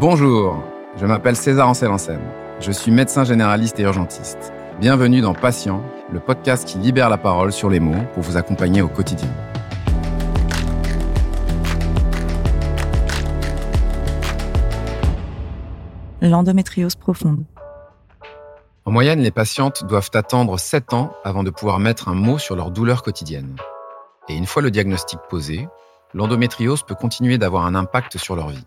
Bonjour, je m'appelle César Ancel Je suis médecin généraliste et urgentiste. Bienvenue dans Patient, le podcast qui libère la parole sur les mots pour vous accompagner au quotidien. L'endométriose profonde. En moyenne, les patientes doivent attendre 7 ans avant de pouvoir mettre un mot sur leur douleur quotidienne. Et une fois le diagnostic posé, l'endométriose peut continuer d'avoir un impact sur leur vie.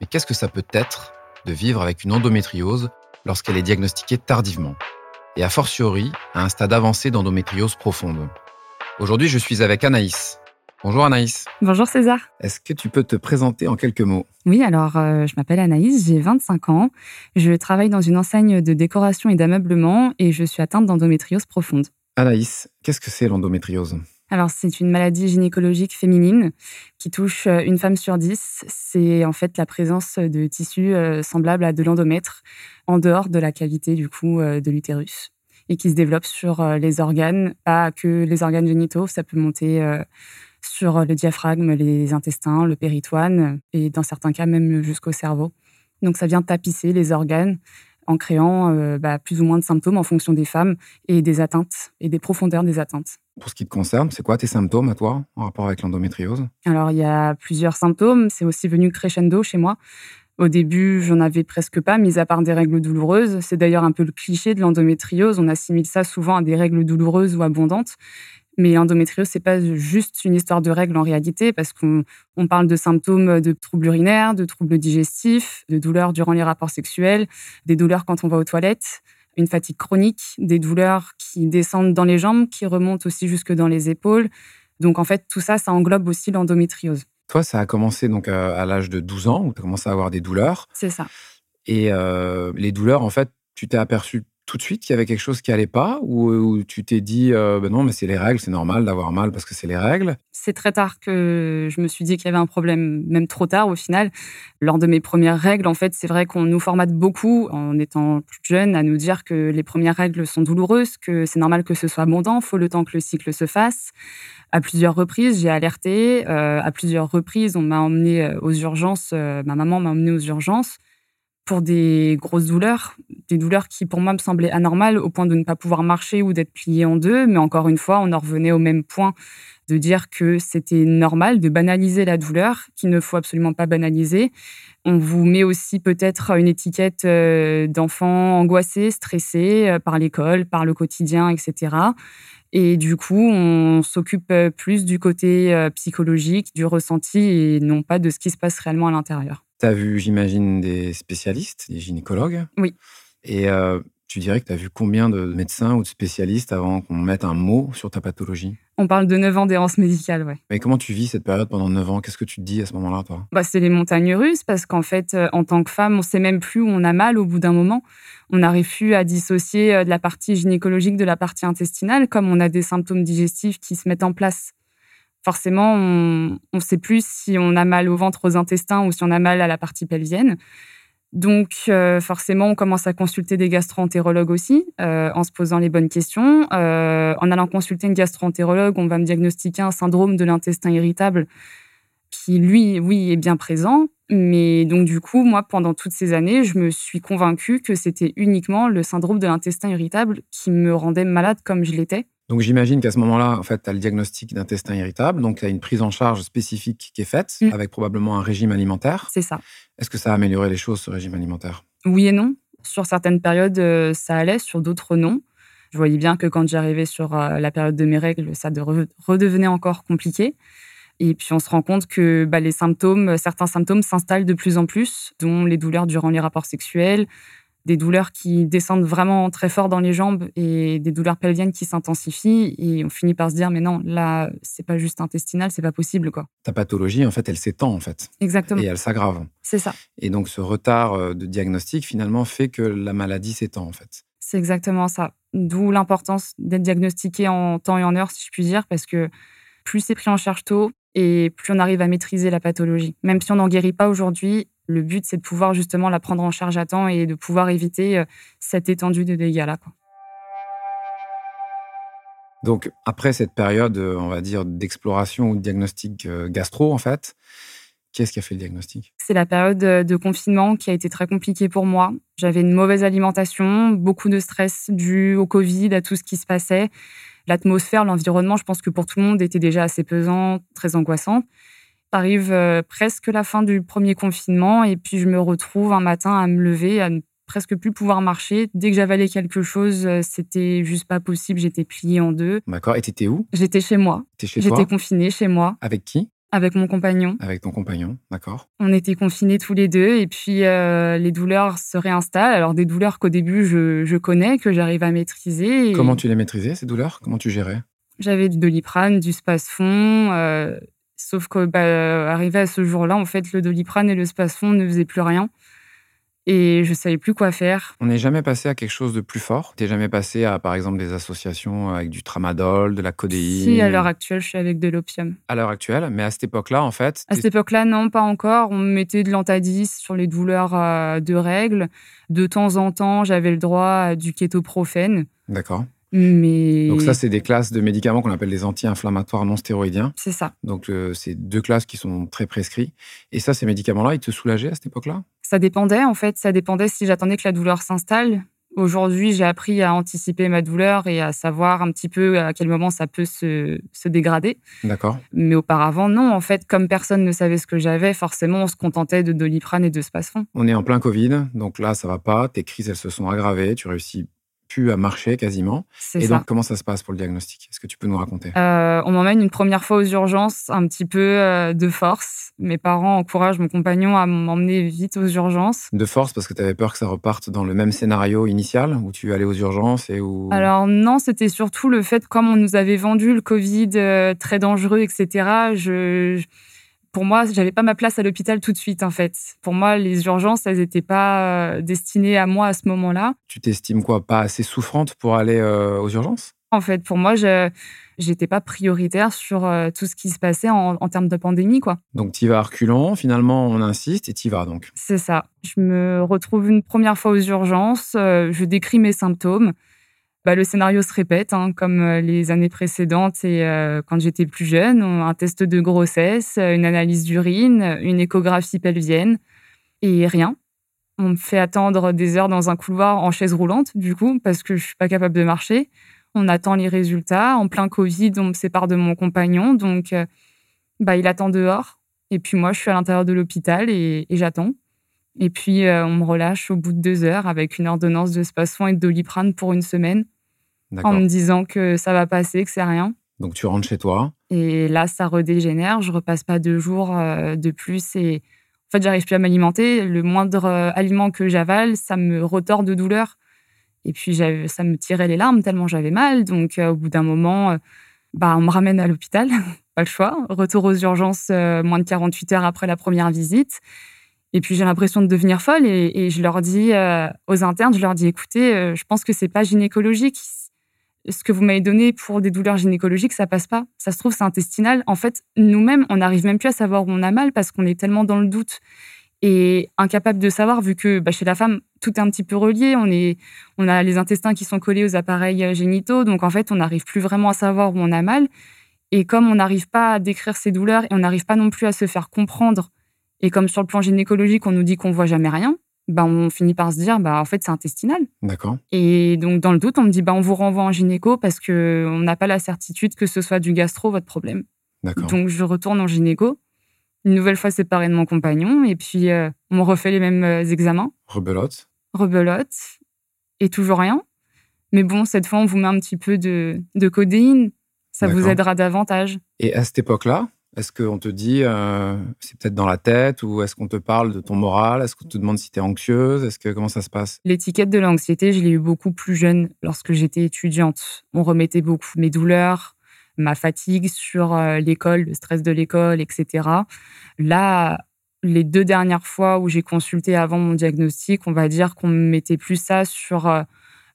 Mais qu'est-ce que ça peut être de vivre avec une endométriose lorsqu'elle est diagnostiquée tardivement et a fortiori à un stade avancé d'endométriose profonde? Aujourd'hui, je suis avec Anaïs. Bonjour Anaïs. Bonjour César. Est-ce que tu peux te présenter en quelques mots? Oui, alors euh, je m'appelle Anaïs, j'ai 25 ans. Je travaille dans une enseigne de décoration et d'ameublement et je suis atteinte d'endométriose profonde. Anaïs, qu'est-ce que c'est l'endométriose? Alors, c'est une maladie gynécologique féminine qui touche euh, une femme sur dix. C'est en fait la présence de tissus euh, semblables à de l'endomètre en dehors de la cavité du coup euh, de l'utérus et qui se développe sur les organes, pas que les organes génitaux, ça peut monter sur le diaphragme, les intestins, le péritoine et dans certains cas même jusqu'au cerveau. Donc ça vient tapisser les organes en créant euh, bah, plus ou moins de symptômes en fonction des femmes et des atteintes et des profondeurs des atteintes. Pour ce qui te concerne, c'est quoi tes symptômes à toi en rapport avec l'endométriose? Alors, il y a plusieurs symptômes. C'est aussi venu crescendo chez moi. Au début, j'en avais presque pas, mis à part des règles douloureuses. C'est d'ailleurs un peu le cliché de l'endométriose. On assimile ça souvent à des règles douloureuses ou abondantes. Mais l'endométriose, c'est pas juste une histoire de règles en réalité, parce qu'on parle de symptômes de troubles urinaires, de troubles digestifs, de douleurs durant les rapports sexuels, des douleurs quand on va aux toilettes, une fatigue chronique, des douleurs qui descendent dans les jambes, qui remontent aussi jusque dans les épaules. Donc en fait, tout ça, ça englobe aussi l'endométriose. Toi, ça a commencé donc à, l'âge de 12 ans, où tu as commencé à avoir des douleurs. C'est ça. Et euh, les douleurs, en fait, tu t'es aperçu tout de suite qu'il y avait quelque chose qui allait pas ou, tu t'es dit euh, ben non mais c'est les règles c'est normal d'avoir mal parce que c'est les règles? C'est très tard que je me suis dit qu'il y avait un problème même trop tard au final. Lors de mes premières règles en fait c'est vrai qu'on nous formate beaucoup en étant plus jeune à nous dire que les premières règles sont douloureuses que c'est normal que ce soit abondant faut le temps que le cycle se fasse. À plusieurs reprises j'ai alerté euh, à plusieurs reprises on m'a emmené euh, aux urgences ma maman m'a emmené aux urgences pour des grosses douleurs, des douleurs qui pour moi me semblaient anormales au point de ne pas pouvoir marcher ou d'être pliée en deux. Mais encore une fois, on en revenait au même point de dire que c'était normal de banaliser la douleur, qu'il ne faut absolument pas banaliser. On vous met aussi peut-être une étiquette euh, d'enfant angoissé, stressé euh, par l'école, par le quotidien, etc. Et du coup, on s'occupe plus du côté euh, psychologique, du ressenti et non pas de ce qui se passe réellement à l'intérieur. Tu as vu, j'imagine, des spécialistes, des gynécologues. Oui. Et euh, tu dirais que tu as vu combien de médecins ou de spécialistes avant qu'on mette un mot sur ta pathologie? On parle de 9 ans d'errance médicale, ouais. Mais comment tu vis cette période pendant 9 ans? Qu'est-ce que tu te dis à ce moment-là, toi? Bah, C'est les montagnes russes, parce qu'en fait, euh, en tant que femme, on sait même plus où on a mal au bout d'un moment. On n'arrive plus à dissocier euh, de la partie gynécologique de la partie intestinale, comme on a des symptômes digestifs qui se mettent en place forcément, on ne sait plus si on a mal au ventre, aux intestins ou si on a mal à la partie pelvienne. Donc, euh, forcément, on commence à consulter des gastro-entérologues aussi, euh, en se posant les bonnes questions. Euh, en allant consulter une gastro-entérologue, on va me diagnostiquer un syndrome de l'intestin irritable qui, lui, oui, est bien présent. Mais donc, du coup, moi, pendant toutes ces années, je me suis convaincue que c'était uniquement le syndrome de l'intestin irritable qui me rendait malade comme je l'étais. Donc j'imagine qu'à ce moment-là, en fait, tu as le diagnostic d'intestin irritable, donc il y a une prise en charge spécifique qui est faite, mm. avec probablement un régime alimentaire. C'est ça. Est-ce que ça a amélioré les choses, ce régime alimentaire? Oui et non. Sur certaines périodes, euh, ça allait, sur d'autres, non. Je voyais bien que quand j'arrivais sur euh, la période de mes règles, ça redevenait encore compliqué. Et puis on se rend compte que bah, les symptômes, certains symptômes s'installent de plus en plus, dont les douleurs durant les rapports sexuels, des douleurs qui descendent vraiment très fort dans les jambes et des douleurs pelviennes qui s'intensifient et on finit par se dire mais non là c'est pas juste intestinal c'est pas possible quoi. Ta pathologie en fait elle s'étend en fait. Exactement. Et elle s'aggrave. C'est ça. Et donc ce retard euh, de diagnostic finalement fait que la maladie s'étend en fait. C'est exactement ça. D'où l'importance d'être diagnostiqué en temps et en heure si je puis dire parce que plus c'est pris en charge tôt et plus on arrive à maîtriser la pathologie. Même si on n'en guérit pas aujourd'hui, le but, c'est de pouvoir justement la prendre en charge à temps et de pouvoir éviter euh, cette étendue de dégâts-là. Donc, après cette période, euh, on va dire, d'exploration ou de diagnostic euh, gastro, en fait, Qu'est-ce qui a fait le diagnostic? C'est la période de confinement qui a été très compliquée pour moi. J'avais une mauvaise alimentation, beaucoup de stress dû au Covid, à tout ce qui se passait. L'atmosphère, l'environnement, je pense que pour tout le monde était déjà assez pesant, très angoissant. Arrive euh, presque la fin du premier confinement et puis je me retrouve un matin à me lever, à ne presque plus pouvoir marcher. Dès que j'avalais quelque chose, euh, c'était juste pas possible. J'étais pliée en deux. D'accord. Et t'étais où? J'étais chez moi. chez J'étais confinée chez moi. Avec qui? Avec mon compagnon. Avec ton compagnon, d'accord. On était confinés tous les deux et puis euh, les douleurs se réinstallent. Alors des douleurs qu'au début je, connais, que j'arrive à maîtriser. Comment tu les maîtrisais ces douleurs? Comment tu gérais? J'avais du doliprane, du spasfon. Euh, sauf que bah, arrivé à ce jour-là, en fait, le doliprane et le spasfon ne faisaient plus rien et je savais plus quoi faire. On n'est jamais passé à quelque chose de plus fort. T'es jamais passé à, par exemple, des associations avec du tramadol, de la codéine. Si, à l'heure actuelle, je suis avec de l'opium. À l'heure actuelle, mais à cette époque-là, en fait. À cette époque-là, non, pas encore. On mettait de l'antadis sur les douleurs euh, de règles. De temps en temps, j'avais le droit à du kétoprophène. D'accord. Mais... Donc ça, c'est des classes de médicaments qu'on appelle les anti-inflammatoires non stéroïdiens. C'est ça. Donc euh, c'est deux classes qui sont très prescrits. Et ça, ces médicaments-là, ils te soulageaient à cette époque-là? Ça dépendait en fait. Ça dépendait si j'attendais que la douleur s'installe. Aujourd'hui, j'ai appris à anticiper ma douleur et à savoir un petit peu à quel moment ça peut se, se dégrader. D'accord. Mais auparavant, non. En fait, comme personne ne savait ce que j'avais, forcément, on se contentait de doliprane et de spasfon. On est en plein Covid, donc là, ça va pas. Tes crises, elles se sont aggravées. Tu réussis plus à marcher quasiment. Et donc, comment ça se passe pour le diagnostic? Est-ce que tu peux nous raconter? Euh, On m'emmène une première fois aux urgences, un petit peu euh, de force. Mes parents encouragent mon compagnon à m'emmener vite aux urgences. De force parce que tu avais peur que ça reparte dans le même scénario initial où tu allais aux urgences et où... Alors non, c'était surtout le fait, comme on nous avait vendu le Covid euh, très dangereux, etc., je pour moi, j'avais pas ma place à l'hôpital tout de suite, en fait. Pour moi, les urgences, elles n'étaient pas euh, destinées à moi à ce moment-là. Tu t'estimes quoi? Pas assez souffrante pour aller euh, aux urgences? En fait, pour moi, je n'étais pas prioritaire sur euh, tout ce qui se passait en, termes de pandémie, quoi. Donc, tu vas à reculons, finalement, on insiste et tu vas donc. C'est ça. Je me retrouve une première fois aux urgences, je décris mes symptômes. Bah, le scénario se répète, hein, comme euh, les années précédentes et euh, quand j'étais plus jeune. Un test de grossesse, euh, une analyse d'urine, une échographie pelvienne et rien. On me fait attendre des heures dans un couloir en chaise roulante, du coup, parce que je suis pas capable de marcher. On attend les résultats. En plein Covid, on me sépare de mon compagnon, donc bah, il attend dehors. Et puis moi, je suis à l'intérieur de l'hôpital et, j'attends. Et puis, on me relâche au bout de deux heures avec une ordonnance de spasfon et de doliprane pour une semaine en me disant que ça va passer, que c'est rien. Donc tu rentres chez toi. Et là, ça redégénère. Je repasse pas deux jours euh, de plus et en fait, j'arrive plus à m'alimenter. Le moindre euh, aliment que j'avale, ça me retord de douleur. Et puis ça me tirait les larmes tellement j'avais mal. Donc euh, au bout d'un moment, bah on me ramène à l'hôpital, pas le choix. Retour aux urgences moins de 48 heures après la première visite. Et puis j'ai l'impression de devenir folle et, et je leur dis aux internes, je leur dis écoutez, je pense que c'est pas gynécologique ce que vous m'avez donné pour des douleurs gynécologiques, ça passe pas. Ça se trouve, c'est intestinal. En fait, nous-mêmes, on n'arrive même plus à savoir où on a mal parce qu'on est tellement dans le doute et incapable de savoir, vu que bah, chez la femme, tout est un petit peu relié. On, est, on a les intestins qui sont collés aux appareils euh, génitaux. Donc, en fait, on n'arrive plus vraiment à savoir où on a mal. Et comme on n'arrive pas à décrire ces douleurs et on n'arrive pas non plus à se faire comprendre, et comme sur le plan gynécologique, on nous dit qu'on voit jamais rien, bah, on finit par se dire, bah, en fait, c'est intestinal. D'accord. Et donc, dans le doute, on me dit, bah, on vous renvoie en gynéco parce qu'on n'a pas la certitude que ce soit du gastro, votre problème. D'accord. Donc, je retourne en gynéco, une nouvelle fois séparée de mon compagnon, et puis euh, on refait les mêmes euh, examens. Rebelote. Rebelote. Et toujours rien. Mais bon, cette fois, on vous met un petit peu de, de codéine. Ça vous aidera davantage. Et à cette époque-là, est-ce qu'on te dit, euh, c'est peut-être dans la tête, ou est-ce qu'on te parle de ton moral? Est-ce qu'on te demande si tu es anxieuse? Est-ce que comment ça se passe? L'étiquette de l'anxiété, je l'ai eu beaucoup plus jeune lorsque j'étais étudiante. On remettait beaucoup mes douleurs, ma fatigue sur euh, l'école, le stress de l'école, etc. Là, les deux dernières fois où j'ai consulté avant mon diagnostic, on va dire qu'on mettait plus ça sur euh,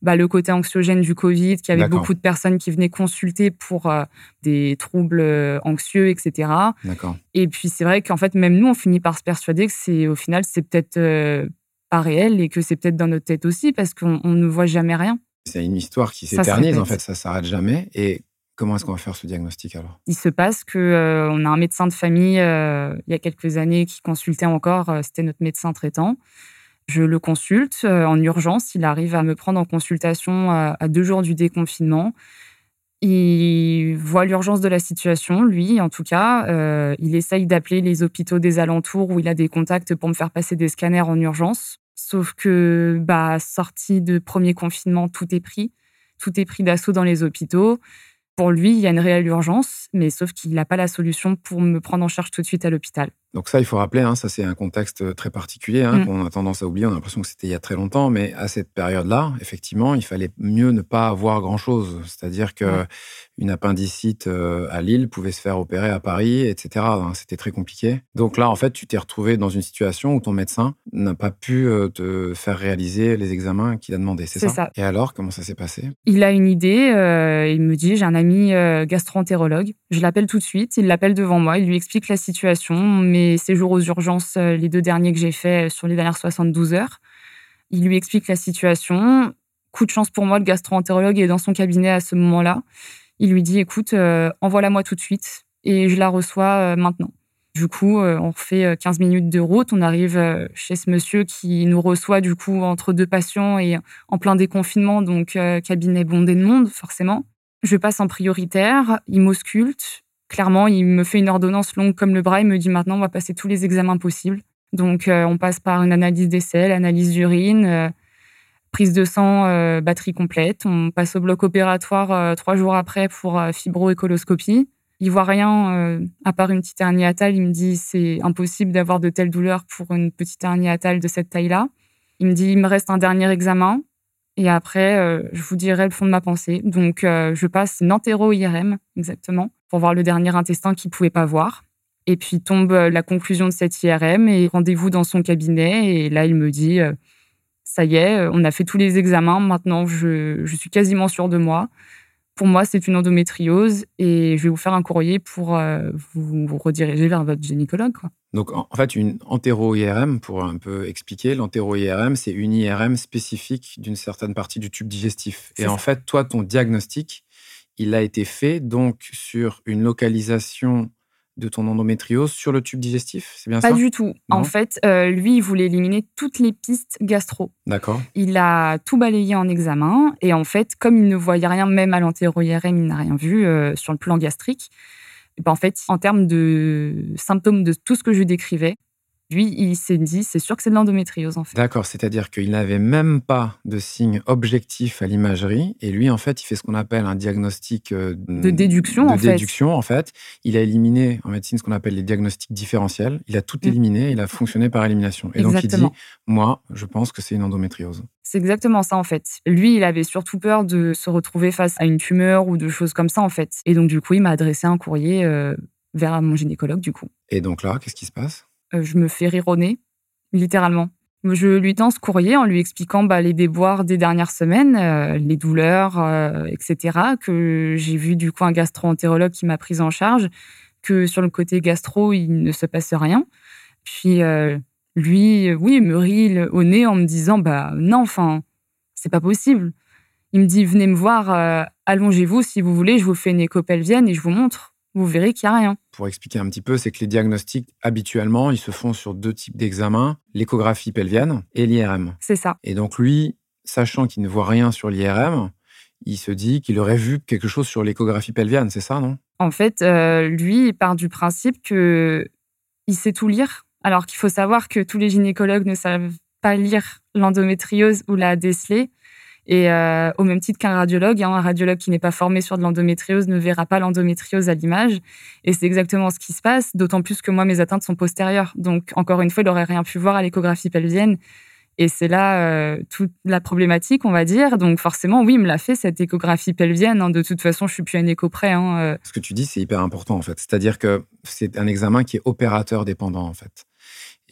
bah, le côté anxiogène du Covid, qu'il y avait beaucoup de personnes qui venaient consulter pour euh, des troubles euh, anxieux, etc. Et puis c'est vrai qu'en fait, même nous, on finit par se persuader que c'est au final, c'est peut-être euh, pas réel et que c'est peut-être dans notre tête aussi parce qu'on ne voit jamais rien. C'est une histoire qui s'éternise en fait, ça s'arrête jamais. Et Comment est-ce qu'on va faire ce diagnostic alors? Il se passe que euh, on a un médecin de famille euh, il y a quelques années qui consultait encore, euh, c'était notre médecin traitant. Je le consulte en urgence, il arrive à me prendre en consultation à deux jours du déconfinement. Il voit l'urgence de la situation, lui en tout cas. il essaye d'appeler les hôpitaux des alentours où il a des contacts pour me faire passer des scanners en urgence. Sauf que, bah, sortie de premier confinement, tout est pris. Tout est pris d'assaut dans les hôpitaux. Pour lui, il y a une réelle urgence, mais sauf qu'il n'a pas la solution pour me prendre en charge tout de suite à l'hôpital. Donc ça, il faut rappeler, hein, ça c'est un contexte très particulier hein, mm. qu'on a tendance à oublier. On a l'impression que c'était il y a très longtemps, mais à cette période-là, effectivement, il fallait mieux ne pas avoir grand-chose. C'est-à-dire que une appendicite euh, à Lille pouvait se faire opérer à Paris, etc. C'était très compliqué. Donc là, en fait, tu t'es retrouvé dans une situation où ton médecin n'a pas pu euh, te faire réaliser les examens qu'il a demandé, c'est ça, Et alors, comment ça s'est passé? Il a une idée, euh, il me dit, j'ai un ami gastro-entérologue, je l'appelle tout de suite, il l'appelle devant moi, il lui explique la situation, séjours aux urgences, les deux derniers que j'ai faits sur les dernières 72 heures. Il lui explique la situation. Coup de chance pour moi, le gastro-entérologue est dans son cabinet à ce moment-là. Il lui dit écoute, euh, envoie-la moi tout de suite et je la reçois euh, maintenant. Du coup, euh, on refait 15 minutes de route. On arrive chez ce monsieur qui nous reçoit du coup entre deux patients et en plein déconfinement, donc cabinet bondé de monde, forcément. Je passe en prioritaire, il m'ausculte. Clairement, il me fait une ordonnance longue comme le bras. Il me dit maintenant, on va passer tous les examens possibles. Donc, on passe par une analyse des selles, analyse d'urine, prise de sang, euh, batterie complète. On passe au bloc opératoire euh, trois jours après pour euh, fibroécoloscopie. Il voit rien à part une petite hernie atale. Il me dit c'est impossible d'avoir de telles douleurs pour une petite hernie atale de cette taille-là. Il me dit il me reste un dernier examen et après je vous dirai le fond de ma pensée. Donc je passe une entéro-IRM exactement pour voir le dernier intestin qu'il pouvait pas voir. Et puis tombe la conclusion de cette IRM et rendez-vous dans son cabinet et là il me dit ça y est, euh, on a fait tous les examens. Maintenant, je, suis quasiment sûre de moi. Pour moi, c'est une endométriose et je vais vous faire un courrier pour euh, vous, rediriger vers votre gynécologue. Donc, en fait, une entéro-IRM, pour un peu expliquer, l'entéro-IRM, c'est une IRM spécifique d'une certaine partie du tube digestif. Et en fait, toi, ton diagnostic, il a été fait donc sur une localisation de ton endométriose sur le tube digestif, c'est bien ça? Pas du tout. En fait, euh, lui, il voulait éliminer toutes les pistes gastro. D'accord. Il a tout balayé en examen et en fait, comme il ne voyait rien, même à l'antéro-IRM, il n'a rien vu euh, sur le plan gastrique. Ben, en fait, en termes de symptômes de tout ce que je décrivais, lui, il s'est dit, c'est sûr que c'est de l'endométriose en fait. D'accord, c'est-à-dire qu'il n'avait même pas de signe objectif à l'imagerie, et lui, en fait, il fait ce qu'on appelle un diagnostic euh, de déduction. De déduction, en fait. Il a éliminé en médecine ce qu'on appelle les diagnostics différentiels. Il a tout mm. éliminé, il a fonctionné par élimination. Et donc il dit, moi, je pense que c'est une endométriose. C'est exactement ça en fait. Lui, il avait surtout peur de se retrouver face à une tumeur ou de choses comme ça en fait. Et donc du coup, il m'a adressé un courrier euh, vers mon gynécologue du coup. Et donc là, qu'est-ce qui se passe? Je me fais rironner, littéralement. Je lui tends ce courrier en lui expliquant bah, les déboires des dernières semaines, euh, les douleurs, euh, etc. Que j'ai vu du coup un gastro-entérologue qui m'a prise en charge, que sur le côté gastro, il ne se passe rien. Puis lui, oui, me rit au nez en me disant bah non, enfin, c'est pas possible. Il me dit venez me voir, allongez-vous si vous voulez, je vous fais une pelvienne et je vous montre vous verrez qu'il n'y a rien. Pour expliquer un petit peu, c'est que les diagnostics, habituellement, ils se font sur deux types d'examens, l'échographie pelvienne et l'IRM. C'est ça. Et donc lui, sachant qu'il ne voit rien sur l'IRM, il se dit qu'il aurait vu quelque chose sur l'échographie pelvienne, c'est ça, non? En fait, euh, lui, il part du principe que il sait tout lire, alors qu'il faut savoir que tous les gynécologues ne savent pas lire l'endométriose ou la déceler. Et euh, au même titre qu'un radiologue, hein, un radiologue qui n'est pas formé sur de l'endométriose ne verra pas l'endométriose à l'image. Et c'est exactement ce qui se passe, d'autant plus que moi, mes atteintes sont postérieures. Donc, encore une fois, il n'aurait rien pu voir à l'échographie pelvienne. Et c'est là euh, toute la problématique, on va dire. Donc forcément, oui, il me l'a fait, cette échographie pelvienne. Hein. De toute façon, je suis plus un écho près. Hein, euh. Ce que tu dis, c'est hyper important, en fait. C'est-à-dire que c'est un examen qui est opérateur dépendant, en fait.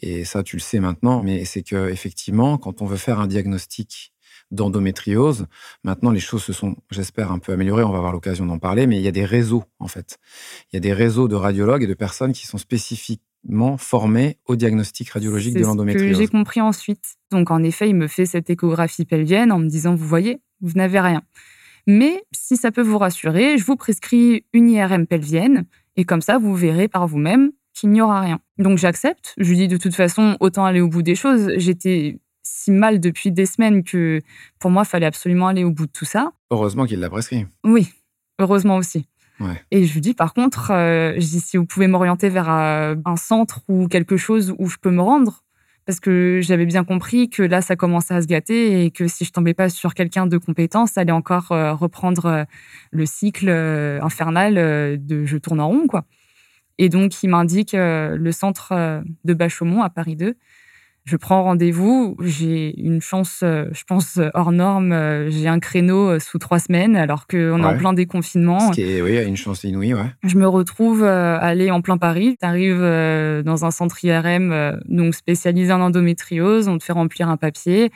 Et ça, tu le sais maintenant, mais c'est que effectivement, quand on veut faire un diagnostic d'endométriose. Maintenant, les choses se sont, j'espère, un peu améliorées. On va avoir l'occasion d'en parler, mais il y a des réseaux, en fait. Il y a des réseaux de radiologues et de personnes qui sont spécifiquement formés au diagnostic radiologique de l'endométriose. J'ai compris ensuite. Donc, en effet, il me fait cette échographie pelvienne en me disant, vous voyez, vous n'avez rien. Mais si ça peut vous rassurer, je vous prescris une IRM pelvienne et comme ça, vous verrez par vous-même qu'il n'y aura rien. Donc j'accepte. Je lui dis de toute façon, autant aller au bout des choses. J'étais si mal depuis des semaines que pour moi, il fallait absolument aller au bout de tout ça. Heureusement qu'il l'a prescrit. Oui, heureusement aussi. Ouais. Et je lui dis par contre, euh, je dis si vous pouvez m'orienter vers euh, un centre ou quelque chose où je peux me rendre, parce que j'avais bien compris que là, ça commençait à se gâter et que si je tombais pas sur quelqu'un de compétent, ça allait encore euh, reprendre le cycle infernal de je tourne en rond, quoi. Et donc, il m'indique le centre de Bachaumont à Paris 2. Je prends rendez-vous. J'ai une chance, je pense, hors norme. J'ai un créneau sous trois semaines, alors qu'on est en Ouais. plein déconfinement. Ce qui est, oui, une chance inouïe, ouais. Je me retrouve euh, aller en plein Paris. Tu arrives dans un centre IRM euh, donc spécialisé en endométriose. On te fait remplir un papier.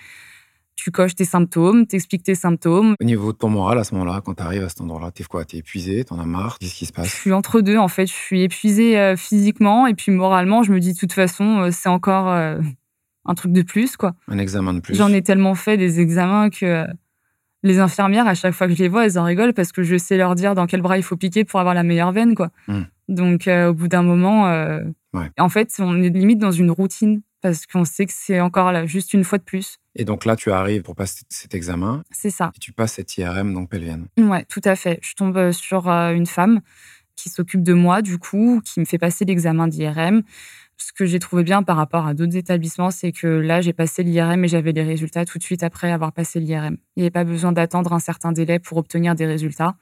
Tu coches tes symptômes, t'expliques tes symptômes. Au niveau de ton moral, à ce moment-là, quand tu arrives à cet endroit-là, t'es quoi? T'es épuisé? T'en as marre? Qu'est-ce qui se Je passe suis entre deux en fait. Je suis épuisée euh, physiquement et puis moralement, je me dis de toute façon, euh, c'est encore euh, un truc de plus quoi. Un examen de plus J'en ai tellement fait des examens que euh, les infirmières, à chaque fois que je les vois, elles en rigolent parce que je sais leur dire dans quel bras il faut piquer pour avoir la meilleure veine, quoi. Hmm. Donc, euh, au bout d'un moment, euh, Ouais. en fait, on est limite dans une routine parce qu'on sait que c'est encore là, juste une fois de plus. Et donc là, tu arrives pour passer cet examen C'est ça. et tu passes cette IRM donc pelvienne. Ouais, tout à fait. Je tombe sur une femme qui s'occupe de moi, du coup, qui me fait passer l'examen d'IRM. Ce que j'ai trouvé bien par rapport à d'autres établissements, c'est que là, j'ai passé l'IRM et j'avais les résultats tout de suite après avoir passé l'IRM. Il n'y avait pas besoin d'attendre un certain délai pour obtenir des résultats.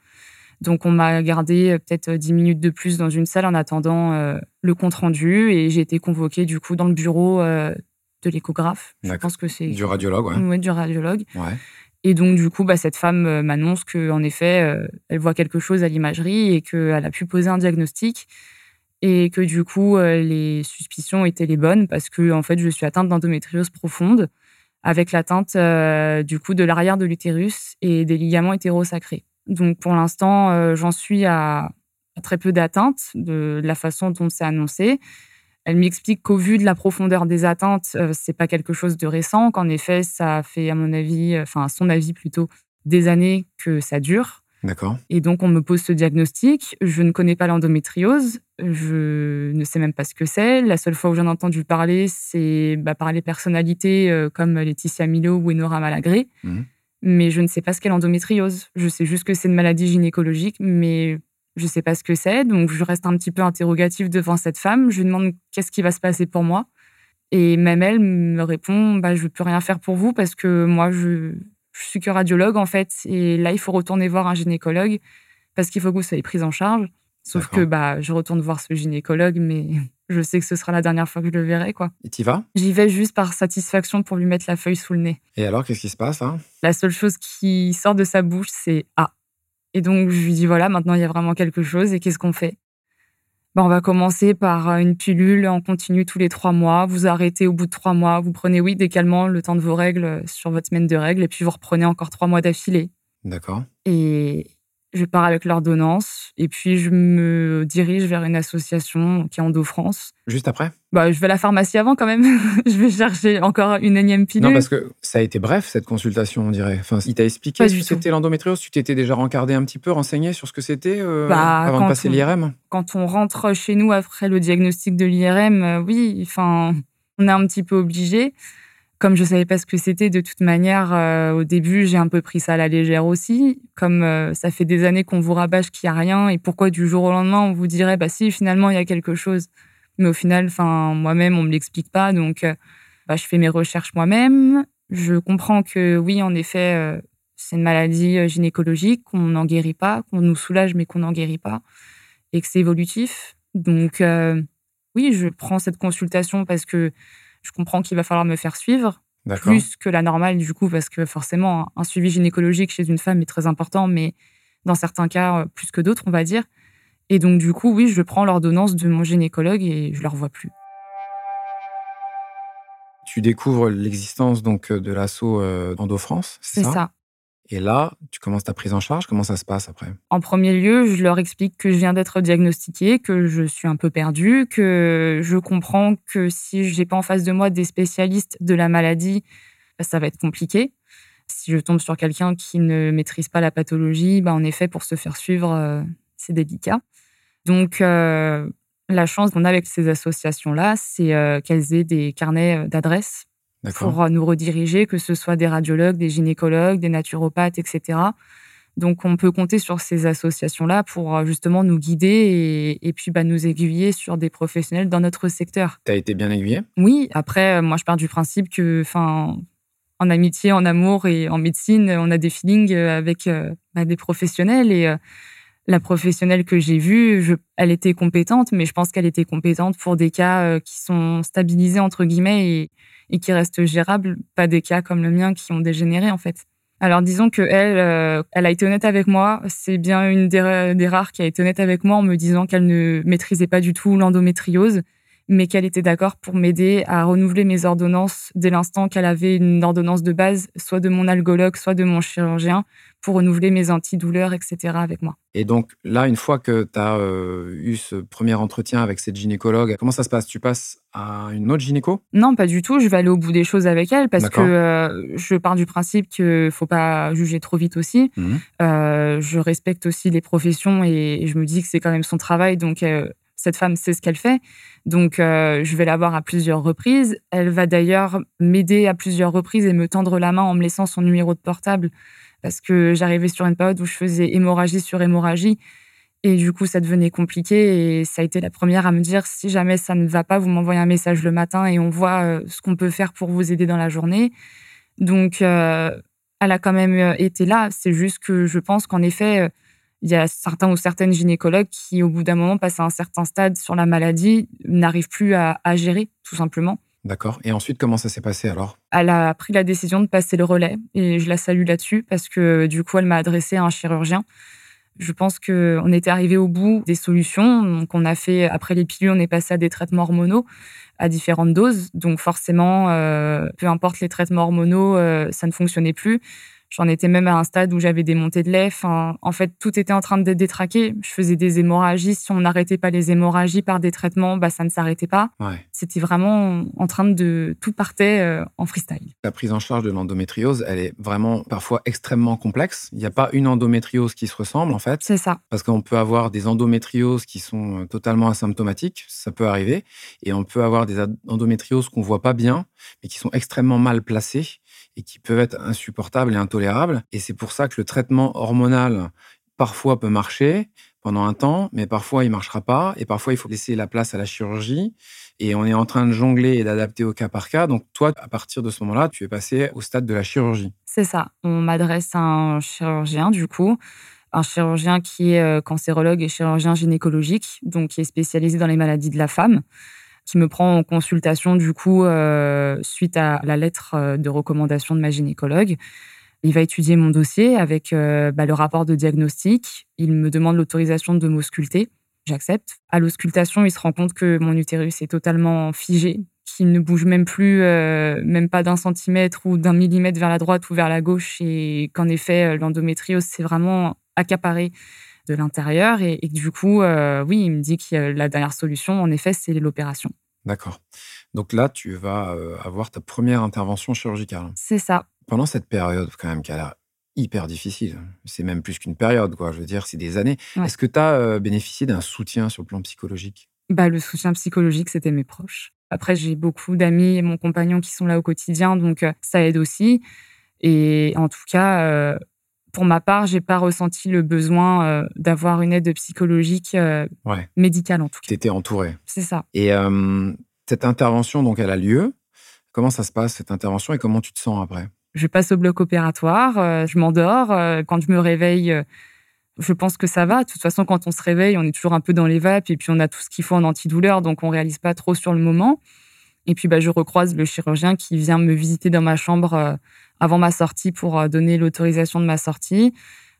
Donc, on m'a gardé euh, peut-être 10 minutes de plus dans une salle en attendant euh, le compte-rendu et j'ai été convoquée, du coup, dans le bureau euh, de l'échographe. Je pense que c'est... Du radiologue, ouais. Ouais, du radiologue. Ouais. Et donc, du coup, bah, cette femme euh, m'annonce qu'en effet, euh, elle voit quelque chose à l'imagerie et qu'elle a pu poser un diagnostic. Et que du coup, euh, les suspicions étaient les bonnes parce que, en fait, je suis atteinte d'endométriose profonde avec l'atteinte euh, du coup de l'arrière de l'utérus et des ligaments hétérosacrés. Donc, pour l'instant, euh, j'en suis à, très peu d'atteintes de la façon dont c'est annoncé. Elle m'explique qu'au vu de la profondeur des atteintes, c'est pas quelque chose de récent, qu'en effet, ça fait, à mon avis, enfin, à son avis plutôt, des années que ça dure. D'accord. Et donc, on me pose ce diagnostic. Je ne connais pas l'endométriose. Je ne sais même pas ce que c'est. La seule fois où j'en ai entendu parler, c'est bah, par les personnalités euh, comme Laetitia Milo ou Enora Malagré. Mhm. Mais je ne sais pas ce qu'est l'endométriose. Je sais juste que c'est une maladie gynécologique, mais je ne sais pas ce que c'est. Donc, je reste un petit peu interrogative devant cette femme. Je lui demande qu'est-ce qui va se passer pour moi. Et même elle me répond bah, Je ne peux rien faire pour vous parce que moi, je, je suis que radiologue en fait. Et là, il faut retourner voir un gynécologue parce qu'il faut que vous soyez prise en charge. Sauf que bah, je retourne voir ce gynécologue, mais je sais que ce sera la dernière fois que je le verrai. quoi. Et t'y vas? J'y vais juste par satisfaction pour lui mettre la feuille sous le nez. Et alors, qu'est-ce qui se passe hein? La seule chose qui sort de sa bouche, c'est Ah. Et donc, je lui dis Voilà, maintenant, il y a vraiment quelque chose et qu'est-ce qu'on fait? Bah, On va commencer par euh, une pilule en continu tous les trois mois. Vous arrêtez au bout de trois mois. Vous prenez, oui, des calmants le temps de vos règles euh, sur votre semaine de règles et puis vous reprenez encore trois mois d'affilée. D'accord. Et je pars avec l'ordonnance et puis je me dirige vers une association qui est Endo France. Juste après? Bah, je vais à la pharmacie avant quand même. je vais chercher encore une énième pilule. Non, parce que ça a été bref, cette consultation, on dirait. Enfin, il t'a expliqué Pas ce que c'était l'endométriose Tu t'étais déjà rencardé un petit peu, renseigné sur ce que c'était euh, Bah, avant de passer l'IRM quand on rentre chez nous après le diagnostic de l'IRM, euh, oui, enfin, on est un petit peu obligé. Comme je savais pas ce que c'était, de toute manière, euh, au début, j'ai un peu pris ça à la légère aussi. Comme euh, ça fait des années qu'on vous rabâche qu'il y a rien, et pourquoi du jour au lendemain on vous dirait, bah si, finalement il y a quelque chose. Mais au final, enfin, moi-même, on me l'explique pas, donc euh, bah, je fais mes recherches moi-même. Je comprends que oui, en effet, c'est une maladie gynécologique, qu'on n'en guérit pas, qu'on nous soulage, mais qu'on n'en guérit pas et que c'est évolutif. Donc, oui, je prends cette consultation parce que je comprends qu'il va falloir me faire suivre, plus que la normale, du coup, parce que forcément, un- suivi gynécologique chez une femme est très important, mais dans certains cas, euh, plus que d'autres, on va dire. Et donc, du coup, oui, je prends l'ordonnance de mon gynécologue et je ne la revois plus. Tu découvres l'existence donc de l'assaut euh, Endo France, c'est C'est ça, ça. Et là, tu commences ta prise en charge. Comment ça se passe après? En premier lieu, je leur explique que je viens d'être diagnostiquée, que je suis un peu perdue, que je comprends que si je n'ai pas en face de moi des spécialistes de la maladie, ça va être compliqué. Si je tombe sur quelqu'un qui ne maîtrise pas la pathologie, bah, en effet, pour se faire suivre, c'est délicat. Donc, la chance qu'on a avec ces associations-là, c'est qu'elles aient des carnets d'adresses pour nous rediriger, que ce soit des radiologues, des gynécologues, des naturopathes, etc. Donc, on peut compter sur ces associations-là pour euh, justement nous guider et, puis bah, nous aiguiller sur des professionnels dans notre secteur. Tu as été bien aiguillé? Oui. Après, euh, moi, je pars du principe que, enfin, en amitié, en amour et en médecine, on a des feelings euh, avec bah, des professionnels et la professionnelle que j'ai vue, elle était compétente, mais je pense qu'elle était compétente pour des cas qui sont stabilisés entre guillemets et, qui restent gérables, pas des cas comme le mien qui ont dégénéré en fait. Alors disons que euh, elle a été honnête avec moi. C'est bien une des, rares qui a été honnête avec moi en me disant qu'elle ne maîtrisait pas du tout l'endométriose, mais qu'elle était d'accord pour m'aider à renouveler mes ordonnances dès l'instant qu'elle avait une ordonnance de base, soit de mon algologue, soit de mon chirurgien, pour renouveler mes antidouleurs, etc. avec moi. Et donc là, une fois que tu as euh, eu ce premier entretien avec cette gynécologue, comment ça se passe? Tu passes à une autre gynéco? Non, pas du tout. Je vais aller au bout des choses avec elle parce que euh, je pars du principe qu'il ne faut pas juger trop vite aussi. Mmh. Euh, je respecte aussi les professions et, je me dis que c'est quand même son travail. Donc, cette femme sait ce qu'elle fait. Donc, je vais la voir à plusieurs reprises. Elle va d'ailleurs m'aider à plusieurs reprises et me tendre la main en me laissant son numéro de portable parce que j'arrivais sur une période où je faisais hémorragie sur hémorragie. Et du coup, ça devenait compliqué. Et ça a été la première à me dire si jamais ça ne va pas, vous m'envoyez un message le matin et on voit euh, ce qu'on peut faire pour vous aider dans la journée. Donc, euh, elle a quand même euh, été là. C'est juste que je pense qu'en effet, il y a certains ou certaines gynécologues qui, au bout d'un moment, passent à un certain stade sur la maladie, n'arrivent plus à gérer, tout simplement. D'accord. Et ensuite, comment ça s'est passé alors? Elle a pris la décision de passer le relais et je la salue là-dessus parce que du coup, elle m'a adressé à un chirurgien. Je pense qu'on était arrivé au bout des solutions. Donc, on a fait, après les pilules, on est passé à des traitements hormonaux à différentes doses. Donc, forcément, euh, peu importe les traitements hormonaux, euh, ça ne fonctionnait plus. J'en étais même à un stade où j'avais des montées de lait. en fait, tout était en train d'être détraqué. Je faisais des hémorragies. Si on n'arrêtait pas les hémorragies par des traitements, bah, ça ne s'arrêtait pas. C'était vraiment en train de... Tout partait euh, en freestyle. La prise en charge de l'endométriose, elle est vraiment parfois extrêmement complexe. Il n'y a pas une endométriose qui se ressemble, en fait. C'est ça. Parce qu'on peut avoir des endométrioses qui sont euh, totalement asymptomatiques. Ça peut arriver. Et on peut avoir des endométrioses qu'on voit pas bien, mais qui sont extrêmement mal placées et qui peuvent être insupportables et intolérables. Et c'est pour ça que le traitement hormonal, parfois, peut marcher pendant un temps, mais parfois, il ne marchera pas. Et parfois, il faut laisser la place à la chirurgie. Et on est en train de jongler et d'adapter au cas par cas. Donc, toi, à partir de ce moment-là, tu es passé au stade de la chirurgie. C'est ça. On m'adresse à un chirurgien, du coup un chirurgien qui est euh, cancérologue et chirurgien gynécologique, donc qui est spécialisé dans les maladies de la femme qui me prend en consultation du coup euh, suite à la lettre euh, de recommandation de ma gynécologue. Il va étudier mon dossier avec euh, bah, le rapport de diagnostic. Il me demande l'autorisation de m'ausculter. J'accepte. À l'auscultation, il se rend compte que mon utérus est totalement figé, qu'il ne bouge même plus, même pas d'un centimètre ou d'un millimètre vers la droite ou vers la gauche, et qu'en effet, l'endométriose, c'est vraiment accaparé de l'intérieur. Et, du coup, euh, oui, il me dit que la dernière solution, en effet, c'est l'opération. D'accord. Donc là, tu vas euh, avoir ta première intervention chirurgicale. C'est ça. Pendant cette période, quand même, qui a l'air hyper difficile, c'est même plus qu'une période, quoi. Je veux dire, c'est des années. Est-ce que tu as euh, bénéficié d'un soutien sur le plan psychologique? Bah, Le soutien psychologique, c'était mes proches. Après, j'ai beaucoup d'amis et mon compagnon qui sont là au quotidien, donc ça aide aussi. Et en tout cas, pour ma part, j'ai pas ressenti le besoin euh, d'avoir une aide psychologique euh, médicale en tout cas. Tu étais entourée. C'est ça. Et euh, cette intervention, donc, elle a lieu. Comment ça se passe cette intervention et comment tu te sens après? Je passe au bloc opératoire, je m'endors. quand je me réveille, je pense que ça va. De toute façon, quand on se réveille, on est toujours un peu dans les vapes et puis on a tout ce qu'il faut en antidouleur, donc on réalise pas trop sur le moment. Et puis, bah, je recroise le chirurgien qui vient me visiter dans ma chambre avant ma sortie pour euh, donner l'autorisation de ma sortie.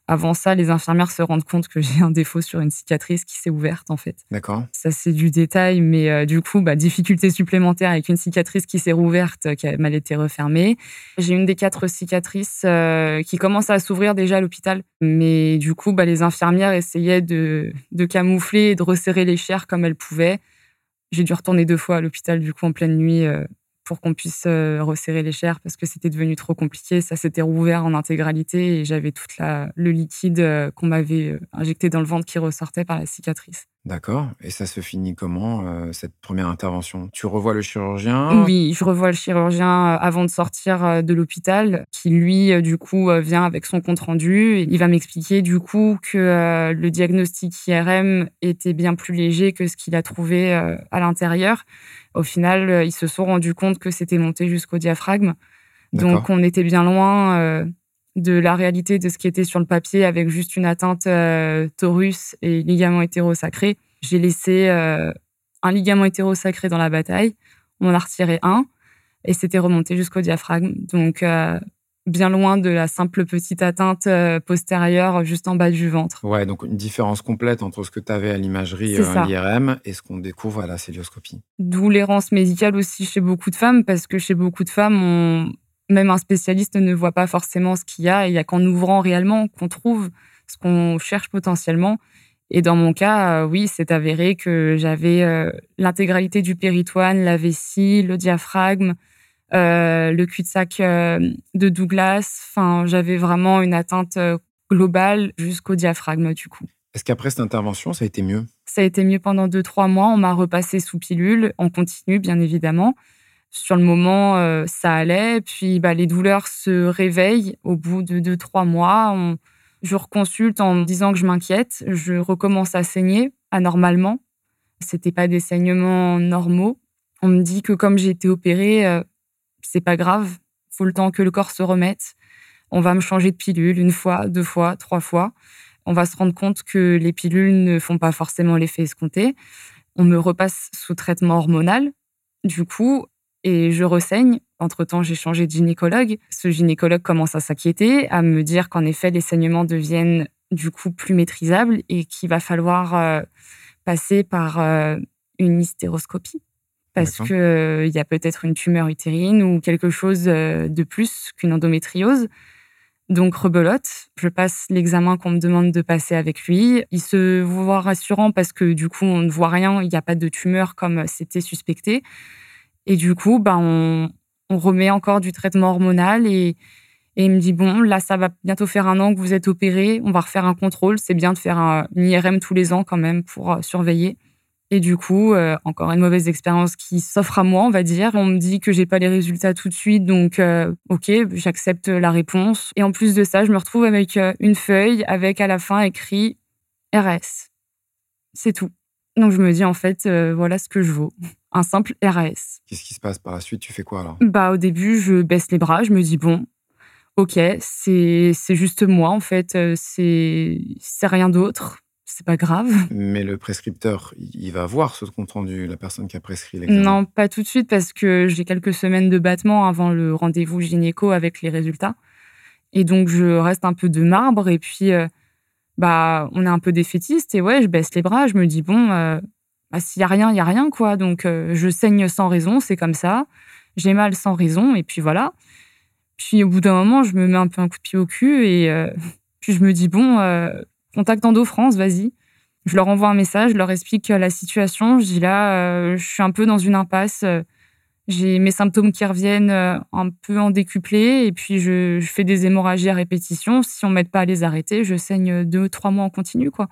Avant ça, les infirmières se rendent compte que j'ai un défaut sur une cicatrice qui s'est ouverte, en fait. D'accord. Ça, c'est du détail, mais euh, du coup, bah, difficulté supplémentaire avec une cicatrice qui s'est rouverte, euh, qui a mal été refermée. J'ai une des quatre cicatrices qui commence à s'ouvrir déjà à l'hôpital. Mais du coup, bah, les infirmières essayaient de, de camoufler et de resserrer les chairs comme elles pouvaient. J'ai dû retourner deux fois à l'hôpital, du coup, en pleine nuit pour qu'on puisse euh, resserrer les chairs parce que c'était devenu trop compliqué. Ça s'était rouvert en intégralité et j'avais tout le liquide euh, qu'on m'avait euh, injecté dans le ventre qui ressortait par la cicatrice. D'accord. Et ça se finit comment, cette première intervention? Tu revois le chirurgien? Oui, je revois le chirurgien avant de sortir de l'hôpital, qui lui, du coup, vient avec son compte-rendu. Il va m'expliquer, du coup, que le diagnostic IRM était bien plus léger que ce qu'il a trouvé à l'intérieur au final, euh, ils se sont rendus compte que c'était monté jusqu'au diaphragme. Donc, on était bien loin euh, de la réalité de ce qui était sur le papier avec juste une atteinte euh, torus et ligament hétérosacré. J'ai laissé un ligament hétérosacré dans la bataille. On en a retiré un et c'était remonté jusqu'au diaphragme. Donc, bien loin de la simple petite atteinte euh, postérieure juste en bas du ventre. Ouais, donc une différence complète entre ce que tu avais à l'imagerie euh, à l'IRM et ce qu'on découvre à la célioscopie. D'où l'errance médicale aussi chez beaucoup de femmes, parce que chez beaucoup de femmes, même un spécialiste ne voit pas forcément ce qu'il y a, il n'y a qu'en ouvrant réellement qu'on trouve ce qu'on cherche potentiellement. Et dans mon cas, euh, oui, c'est avéré que j'avais l'intégralité du péritoine, la vessie, le diaphragme, euh, le cul-de-sac euh, de Douglas. Enfin, j'avais vraiment une atteinte euh, globale jusqu'au diaphragme du coup. Est-ce qu'après cette intervention, ça a été mieux? Ça a été mieux pendant deux, trois mois. On m'a repassé sous pilule. On continue, bien évidemment. Sur le moment, ça allait. Puis bah, les douleurs se réveillent au bout de deux, trois mois. Je reconsulte en me disant que je m'inquiète. Je recommence à saigner anormalement. C'était pas des saignements normaux. On me dit que comme j'ai été opérée, c'est pas grave, faut le temps que le corps se remette. On va me changer de pilule une fois, deux fois, trois fois. On va se rendre compte que les pilules ne font pas forcément l'effet escompté. On me repasse sous traitement hormonal, du coup, et je ressaigne. Entre-temps, j'ai changé de gynécologue. Ce gynécologue commence à s'inquiéter, à me dire qu'en effet, les saignements deviennent du coup plus maîtrisables et qu'il va falloir euh, passer par euh, une hystéroscopie parce qu'il euh, y a peut-être une tumeur utérine ou quelque chose euh, de plus qu'une endométriose. Donc rebelote, je passe l'examen qu'on me demande de passer avec lui. Il se voit rassurant parce que du coup on ne voit rien, il n'y a pas de tumeur comme c'était suspecté. Et du coup, bah, on, remet encore du traitement hormonal et, il me dit bon, là ça va bientôt faire un an que vous êtes opéré, on va refaire un contrôle. C'est bien de faire un, une IRM tous les ans quand même pour euh, surveiller. Et du coup, euh, encore une mauvaise expérience qui s'offre à moi, on va dire. On me dit que j'ai pas les résultats tout de suite, donc euh, ok, j'accepte la réponse. Et en plus de ça, je me retrouve avec une feuille avec à la fin écrit RS. C'est tout. Donc je me dis en fait, voilà ce que je vaux. Un simple RAS. Qu'est-ce qui se passe par la suite? Tu fais quoi alors? Bah au début, je baisse les bras, je me dis bon, ok, c'est juste moi en fait, c'est rien d'autre c'est pas grave. Mais le prescripteur, il va voir ce compte rendu, la personne qui a prescrit l'examen? Non, pas tout de suite parce que j'ai quelques semaines de battement avant le rendez-vous gynéco avec les résultats. Et donc, je reste un peu de marbre et puis, euh, bah, on est un peu défaitiste et ouais, je baisse les bras. Je me dis, bon, euh, bah, s'il y a rien, il y a rien, quoi. Donc, euh, je saigne sans raison, c'est comme ça. J'ai mal sans raison et puis voilà. Puis, au bout d'un moment, je me mets un peu un coup de pied au cul et puis je me dis, bon, contact Endo France, vas-y. Je leur envoie un message, je leur explique la situation. Je dis là, euh, je suis un peu dans une impasse. J'ai mes symptômes qui reviennent euh, un peu en décuplé et puis je, fais des hémorragies à répétition. Si on m'aide pas à les arrêter, je saigne deux, trois mois en continu, quoi.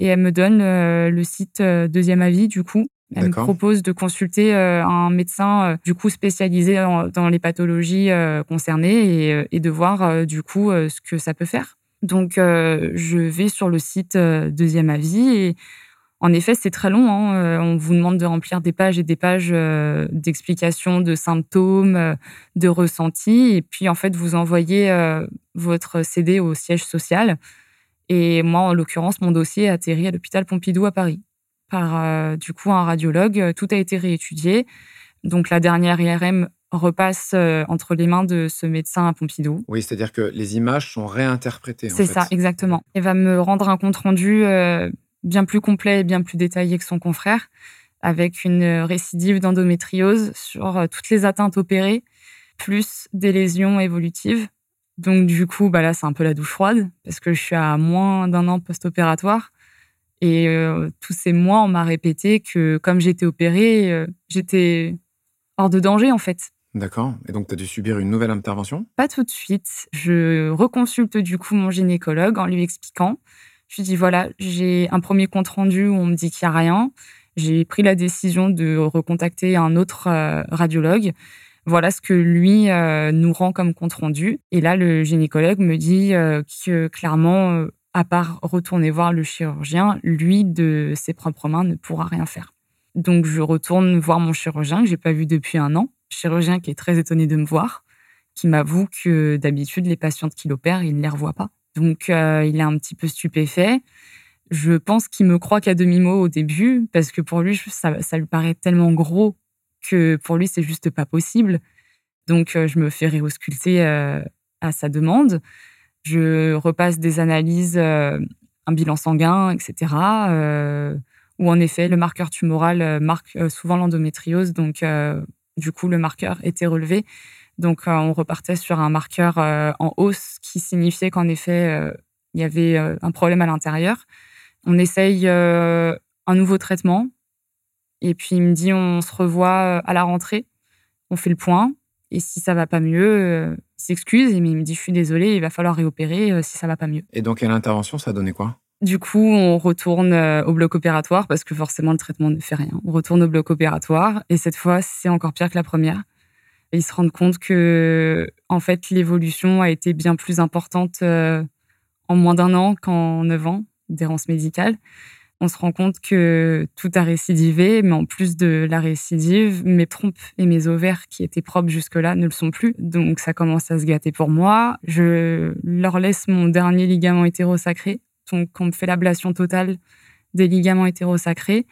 Et elle me donne euh, le site Deuxième Avis, du coup. Elle me propose de consulter un médecin, du coup, spécialisé dans les pathologies concernées et, de voir, du coup, ce que ça peut faire. Donc, euh, je vais sur le site euh, Deuxième Avis et en effet, c'est très long. Hein. Euh, on vous demande de remplir des pages et des pages d'explications de symptômes, de ressentis. Et puis, en fait, vous envoyez votre CD au siège social. Et moi, en l'occurrence, mon dossier a atterri à l'hôpital Pompidou à Paris par, du coup, un radiologue. Tout a été réétudié. Donc, la dernière IRM repasse euh, entre les mains de ce médecin à Pompidou. Oui, c'est-à-dire que les images sont réinterprétées. C'est ça, exactement. Il va me rendre un compte-rendu euh, bien plus complet et bien plus détaillé que son confrère, avec une récidive d'endométriose sur euh, toutes les atteintes opérées, plus des lésions évolutives. Donc du coup, bah là, c'est un peu la douche froide, parce que je suis à moins d'un an post-opératoire. Et tous ces mois, on m'a répété que comme j'étais opérée, j'étais hors de danger en fait. D'accord. Et donc, tu as dû subir une nouvelle intervention? Pas tout de suite. Je reconsulte du coup mon gynécologue en lui expliquant. Je lui dis voilà, j'ai un premier compte rendu où on me dit qu'il n'y a rien. J'ai pris la décision de recontacter un autre euh, radiologue. Voilà ce que lui euh, nous rend comme compte rendu. Et là, le gynécologue me dit euh, que clairement, à part retourner voir le chirurgien, lui, de ses propres mains, ne pourra rien faire. Donc, je retourne voir mon chirurgien que j'ai pas vu depuis un an chirurgien qui est très étonné de me voir, qui m'avoue que d'habitude, les patientes qu'il opère, il ne les revoit pas. Donc, euh, il est un petit peu stupéfait. Je pense qu'il me croit qu'à demi-mot au début, parce que pour lui, ça lui paraît tellement gros que pour lui, c'est juste pas possible. Donc, euh, je me fais réausculter euh, à sa demande. Je repasse des analyses, un bilan sanguin, etc. où en effet, le marqueur tumoral marque souvent l'endométriose. Donc, du coup, le marqueur était relevé. Donc, euh, on repartait sur un marqueur euh, en hausse qui signifiait qu'en effet, euh, il y avait un problème à l'intérieur. On essaye un nouveau traitement. Et puis, il me dit, on se revoit à la rentrée. On fait le point. Et si ça va pas mieux, il s'excuse. Mais il me dit, je suis désolé, il va falloir réopérer si ça va pas mieux. Et donc, à l'intervention, ça a donné quoi? Du coup, on retourne euh, au bloc opératoire parce que forcément, le traitement ne fait rien. On retourne au bloc opératoire et cette fois, c'est encore pire que la première. Et ils se rendent compte que, en fait, l'évolution a été bien plus importante euh, en moins d'un an qu'en neuf ans d'errance médicale. On se rend compte que tout a récidivé, mais en plus de la récidive, mes trompes et mes ovaires qui étaient propres jusque-là ne le sont plus. Donc ça commence à se gâter pour moi. Je leur laisse mon dernier ligament hétérosacré donc, on me fait l'ablation totale des ligaments hétérosacrés.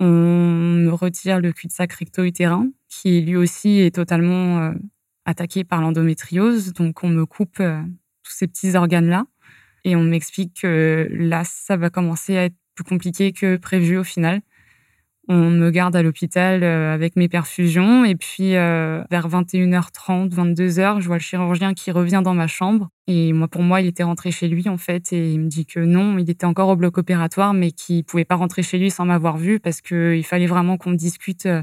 On me retire le cul-de-sac recto-utérin, qui lui aussi est totalement euh, attaqué par l'endométriose. Donc, on me coupe euh, tous ces petits organes-là. Et on m'explique que là, ça va commencer à être plus compliqué que prévu au final. On me garde à l'hôpital euh, avec mes perfusions et puis euh, vers 21h30, 22h, je vois le chirurgien qui revient dans ma chambre et moi pour moi, il était rentré chez lui en fait et il me dit que non, il était encore au bloc opératoire mais qu'il pouvait pas rentrer chez lui sans m'avoir vu parce qu'il fallait vraiment qu'on discute euh,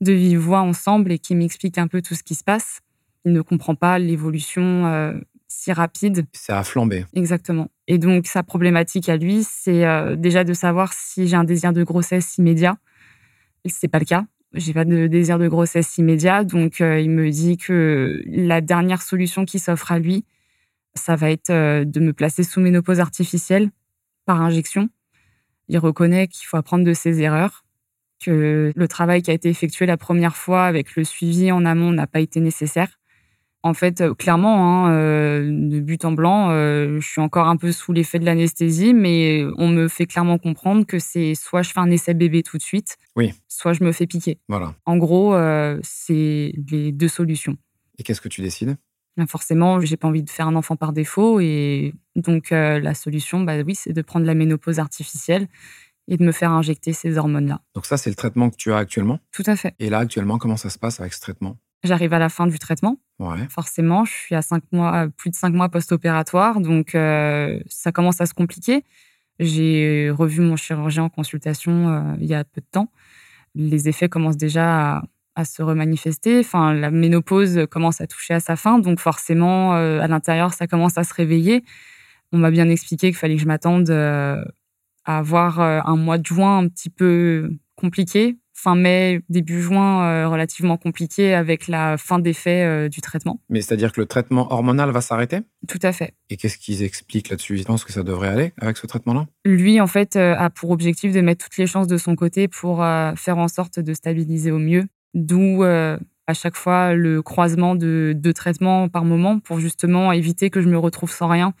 de vive voix ensemble et qu'il m'explique un peu tout ce qui se passe. Il ne comprend pas l'évolution si rapide. Ça a flambé. Exactement. Et donc, sa problématique à lui, c'est euh, déjà de savoir si j'ai un désir de grossesse immédiat. C'est pas le cas. J'ai pas de désir de grossesse immédiat. Donc, euh, il me dit que la dernière solution qui s'offre à lui, ça va être euh, de me placer sous ménopause artificielle par injection. Il reconnaît qu'il faut apprendre de ses erreurs, que le travail qui a été effectué la première fois avec le suivi en amont n'a pas été nécessaire en fait, euh, clairement, hein, euh, de but en blanc, euh, je suis encore un peu sous l'effet de l'anesthésie, mais on me fait clairement comprendre que c'est soit je fais un essai bébé tout de suite, oui. soit je me fais piquer. Voilà. En gros, c'est les deux solutions. Et qu'est-ce que tu décides? Ben, Forcément, j'ai pas envie de faire un enfant par défaut, et donc la solution, bah oui, c'est de prendre la ménopause artificielle et de me faire injecter ces hormones-là. Donc ça, c'est le traitement que tu as actuellement? Tout à fait. Et là, actuellement, comment ça se passe avec ce traitement? J'arrive à la fin du traitement. Forcément, je suis à cinq mois, plus de cinq mois post-opératoire, donc euh, ça commence à se compliquer. J'ai revu mon chirurgien en consultation euh, il y a peu de temps. Les effets commencent déjà à, se remanifester. Enfin, la ménopause commence à toucher à sa fin, donc forcément, euh, à l'intérieur, ça commence à se réveiller. On m'a bien expliqué qu'il fallait que je m'attende à avoir un mois de juin un petit peu compliqué fin mai, début juin, euh, relativement compliqué avec la fin d'effet euh, du traitement. Mais c'est-à-dire que le traitement hormonal va s'arrêter? Tout à fait. Et qu'est-ce qu'ils expliquent là-dessus? Ils pensent que ça devrait aller avec ce traitement-là? Lui, en fait, euh, a pour objectif de mettre toutes les chances de son côté pour faire en sorte de stabiliser au mieux. D'où à chaque fois le croisement de deux traitements par moment pour justement éviter que je me retrouve sans rien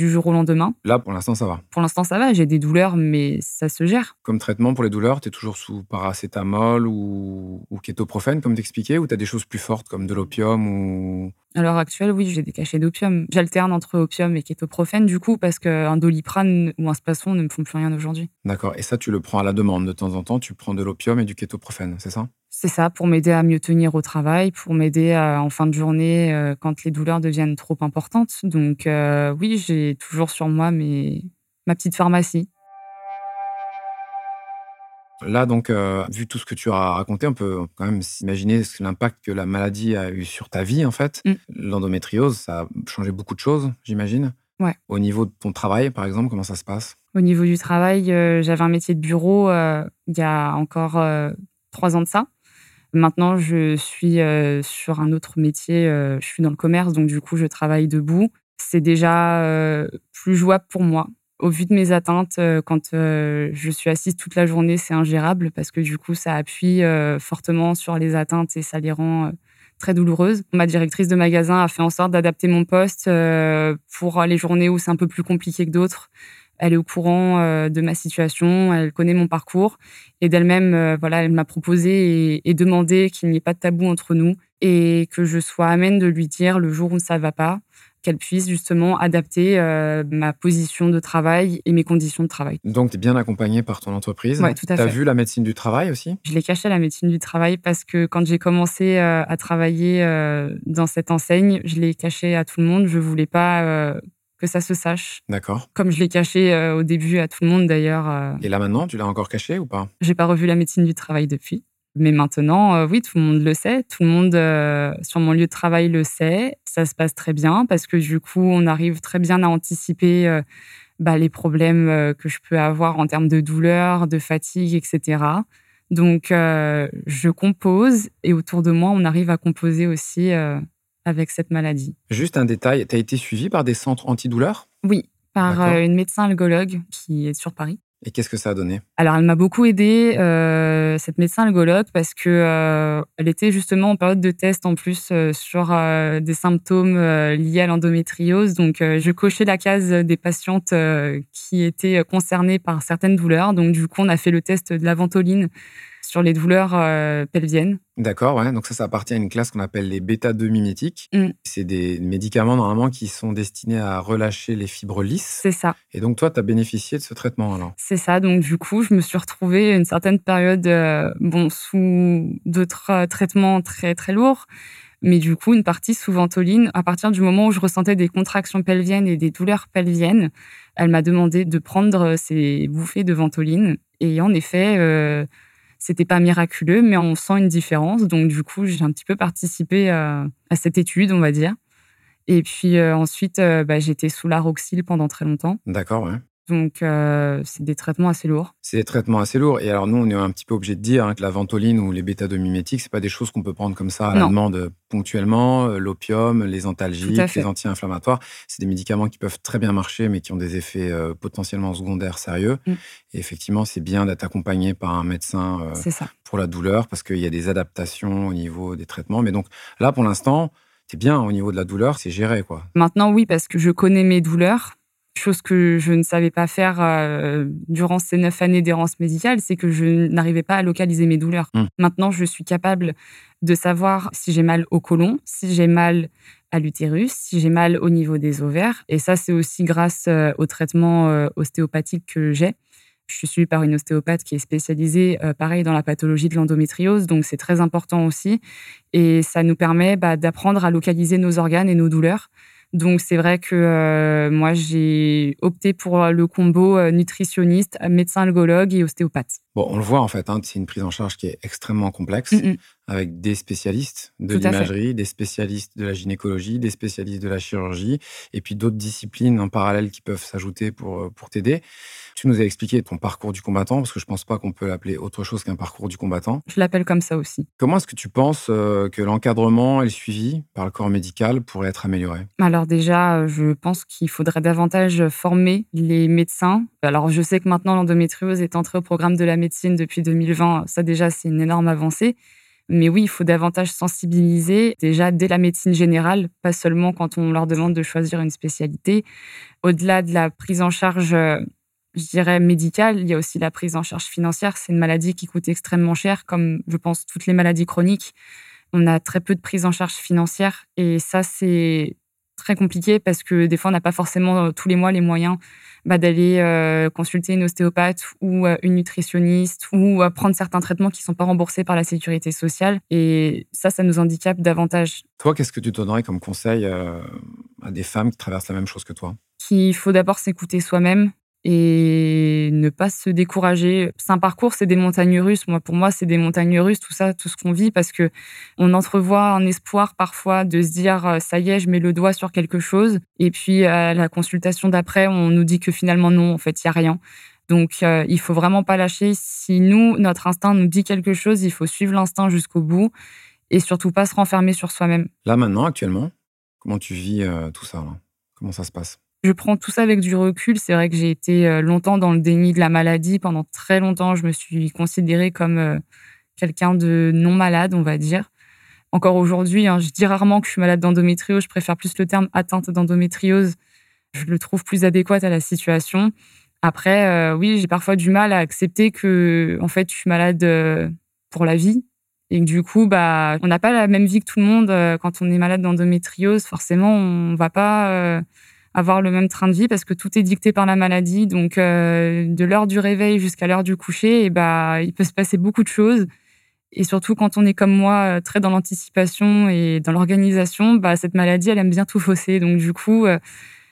du jour au lendemain. Là, pour l'instant, ça va. Pour l'instant, ça va. J'ai des douleurs, mais ça se gère. Comme traitement pour les douleurs, tu es toujours sous paracétamol ou, ou kétoprophène, comme t'expliquais, ou tu as des choses plus fortes comme de l'opium ou... À l'heure actuelle, oui, j'ai des cachets d'opium. J'alterne entre opium et kétoprophène, du coup, parce qu'un doliprane ou un spasson ne me font plus rien aujourd'hui. D'accord. Et ça, tu le prends à la demande de temps en temps. Tu prends de l'opium et du kétoprophène, c'est ça? C'est ça, pour m'aider à mieux tenir au travail, pour m'aider en fin de journée euh, quand les douleurs deviennent trop importantes. Donc euh, oui, j'ai toujours sur moi mes, ma petite pharmacie. Là, donc, euh, vu tout ce que tu as raconté, on peut quand même s'imaginer l'impact que la maladie a eu sur ta vie, en fait. Mm. L'endométriose, ça a changé beaucoup de choses, j'imagine. Ouais. Au niveau de ton travail, par exemple, comment ça se passe? Au niveau du travail, j'avais un métier de bureau il y a encore trois ans de ça. Maintenant, je suis euh, sur un autre métier. euh, je suis dans le commerce, donc du coup, je travaille debout. C'est déjà euh, plus jouable pour moi. Au vu de mes atteintes, euh, quand euh, je suis assise toute la journée, c'est ingérable parce que du coup, ça appuie euh, fortement sur les atteintes et ça les rend très douloureuses. Ma directrice de magasin a fait en sorte d'adapter mon poste pour les journées où c'est un peu plus compliqué que d'autres. Elle est au courant euh, de ma situation, elle connaît mon parcours et d'elle-même, euh, voilà, elle m'a proposé et, et demandé qu'il n'y ait pas de tabou entre nous et que je sois amène de lui dire le jour où ça va pas, qu'elle puisse justement adapter euh, ma position de travail et mes conditions de travail. Donc, tu es bien accompagné par ton entreprise. Ouais, tout à Tu as fait. vu la médecine du travail aussi? Je l'ai caché à la médecine du travail parce que quand j'ai commencé euh, à travailler euh, dans cette enseigne, je l'ai caché à tout le monde. Je voulais pas que ça se sache, D'accord. comme je l'ai caché euh, au début à tout le monde d'ailleurs. euh, Et là, maintenant, tu l'as encore caché ou pas? J'ai pas revu la médecine du travail depuis. Mais maintenant, euh, oui, tout le monde le sait. Tout le monde sur mon lieu de travail le sait. Ça se passe très bien parce que du coup, on arrive très bien à anticiper bah, les problèmes que je peux avoir en termes de douleur, de fatigue, etc. Donc, je compose et autour de moi, on arrive à composer aussi avec cette maladie. Juste un détail, tu as été suivi par des centres antidouleurs? Oui, par euh, une médecin algologue qui est sur Paris. Et qu'est-ce que ça a donné? Alors, elle m'a beaucoup aidée, euh, cette médecin algologue, parce que euh, elle était justement en période de test en plus euh, sur des symptômes liés à l'endométriose. Donc, je cochais la case des patientes qui étaient concernées par certaines douleurs. Donc, du coup, on a fait le test de la ventoline sur les douleurs euh, pelviennes. D'accord, ouais. Donc ça, ça appartient à une classe qu'on appelle les bêta-2 mimétiques. Mm. C'est des médicaments normalement qui sont destinés à relâcher les fibres lisses. C'est ça. Et donc toi, tu as bénéficié de ce traitement alors? C'est ça. Donc, du coup, je me suis retrouvée une certaine période, euh, bon, sous d'autres euh, traitements très, très lourds. Mais du coup, une partie sous ventoline, à partir du moment où je ressentais des contractions pelviennes et des douleurs pelviennes, elle m'a demandé de prendre ces bouffées de ventoline. Et en effet, euh, c'était pas miraculeux, mais on sent une différence. Donc, du coup, j'ai un petit peu participé euh, à cette étude, on va dire. Et puis euh, ensuite, euh, bah, j'étais sous la Roxil pendant très longtemps. D'accord, ouais. Donc, euh, c'est des traitements assez lourds. C'est des traitements assez lourds. Et alors nous, on est un petit peu obligé de dire hein, que la ventoline ou les bêta-2 mimétiques, c'est pas des choses qu'on peut prendre comme ça à la demande ponctuellement. Euh, L'opium, les antalgiques, les anti-inflammatoires, c'est des médicaments qui peuvent très bien marcher, mais qui ont des effets euh, potentiellement secondaires sérieux. Mm. Et effectivement, c'est bien d'être accompagné par un médecin euh, pour la douleur parce qu'il y a des adaptations au niveau des traitements. Mais donc là, pour l'instant, c'est bien au niveau de la douleur, c'est géré quoi. Maintenant, oui, parce que je connais mes douleurs. Chose que je ne savais pas faire euh, durant ces neuf années d'errance médicale, c'est que je n'arrivais pas à localiser mes douleurs. Mm. Maintenant, je suis capable de savoir si j'ai mal au côlon, si j'ai mal à l'utérus, si j'ai mal au niveau des ovaires. Et ça, c'est aussi grâce euh, au traitement euh, ostéopathique que j'ai. Je suis suivie par une ostéopathe qui est spécialisée, euh, pareil, dans la pathologie de l'endométriose, donc c'est très important aussi. Et ça nous permet bah, d'apprendre à localiser nos organes et nos douleurs. Donc c'est vrai que euh, moi j'ai opté pour le combo euh, nutritionniste, médecin algologue et ostéopathe. Bon, on le voit en fait, hein, c'est une prise en charge qui est extrêmement complexe, Mm, mm. Avec des spécialistes de l'imagerie, des spécialistes de la gynécologie, des spécialistes de la chirurgie, et puis d'autres disciplines en parallèle qui peuvent s'ajouter pour, euh, pour t'aider. Tu nous as expliqué ton parcours du combattant, parce que je pense pas qu'on peut l'appeler autre chose qu'un parcours du combattant. Je l'appelle comme ça aussi. Comment est-ce que tu penses euh, que l'encadrement et le suivi par le corps médical pourraient être améliorés? Alors déjà, euh, je pense qu'il faudrait davantage former les médecins. Alors je sais que maintenant l'endométriose est entrée au programme de la médecine depuis 2020. Ça déjà, c'est une énorme avancée. Mais oui, il faut davantage sensibiliser déjà dès la médecine générale, pas seulement quand on leur demande de choisir une spécialité. Au-delà de la prise en charge, euh, je dirais, médicale, il y a aussi la prise en charge financière. C'est une maladie qui coûte extrêmement cher, comme je pense toutes les maladies chroniques. On a très peu de prise en charge financière et ça, c'est très compliqué parce que des fois, on n'a pas forcément euh, tous les mois les moyens bah, d'aller euh, consulter une ostéopathe ou euh, une nutritionniste ou euh, prendre certains traitements qui ne sont pas remboursés par la sécurité sociale. Et ça, ça nous handicape davantage. Toi, qu'est-ce que tu donnerais comme conseil à des femmes qui traversent la même chose que toi? Qu'il faut d'abord s'écouter soi-même et ne pas se décourager. C'est un parcours, c'est des montagnes russes. Moi, pour moi, c'est des montagnes russes, tout ça, tout ce qu'on vit, parce que on entrevoit un espoir parfois de se dire euh, ça y est, je mets le doigt sur quelque chose, et puis à la consultation d'après, on nous dit que finalement non, en fait, il y a rien. Donc, euh, il faut vraiment pas lâcher. Si nous, notre instinct nous dit quelque chose, il faut suivre l'instinct jusqu'au bout et surtout pas se renfermer sur soi-même. Là, maintenant, actuellement, comment tu vis euh, tout ça Comment ça se passe? Je prends tout ça avec du recul. C'est vrai que j'ai été euh, longtemps dans le déni de la maladie. Pendant très longtemps, je me suis considérée comme euh, quelqu'un de non malade, on va dire. Encore aujourd'hui, hein, je dis rarement que je suis malade d'endométriose. Je préfère plus le terme atteinte d'endométriose. Je le trouve plus adéquat à la situation. Après, euh, oui, j'ai parfois du mal à accepter que, en fait, je suis malade pour la vie. Et que du coup, bah, on n'a pas la même vie que tout le monde. Quand on est malade d'endométriose, forcément, on va pas avoir le même train de vie parce que tout est dicté par la maladie. Donc, euh, de l'heure du réveil jusqu'à l'heure du coucher, et eh bah, il peut se passer beaucoup de choses. Et surtout, quand on est comme moi, euh, très dans l'anticipation et dans l'organisation, bah, cette maladie, elle aime bien tout fausser. Donc, du coup, euh,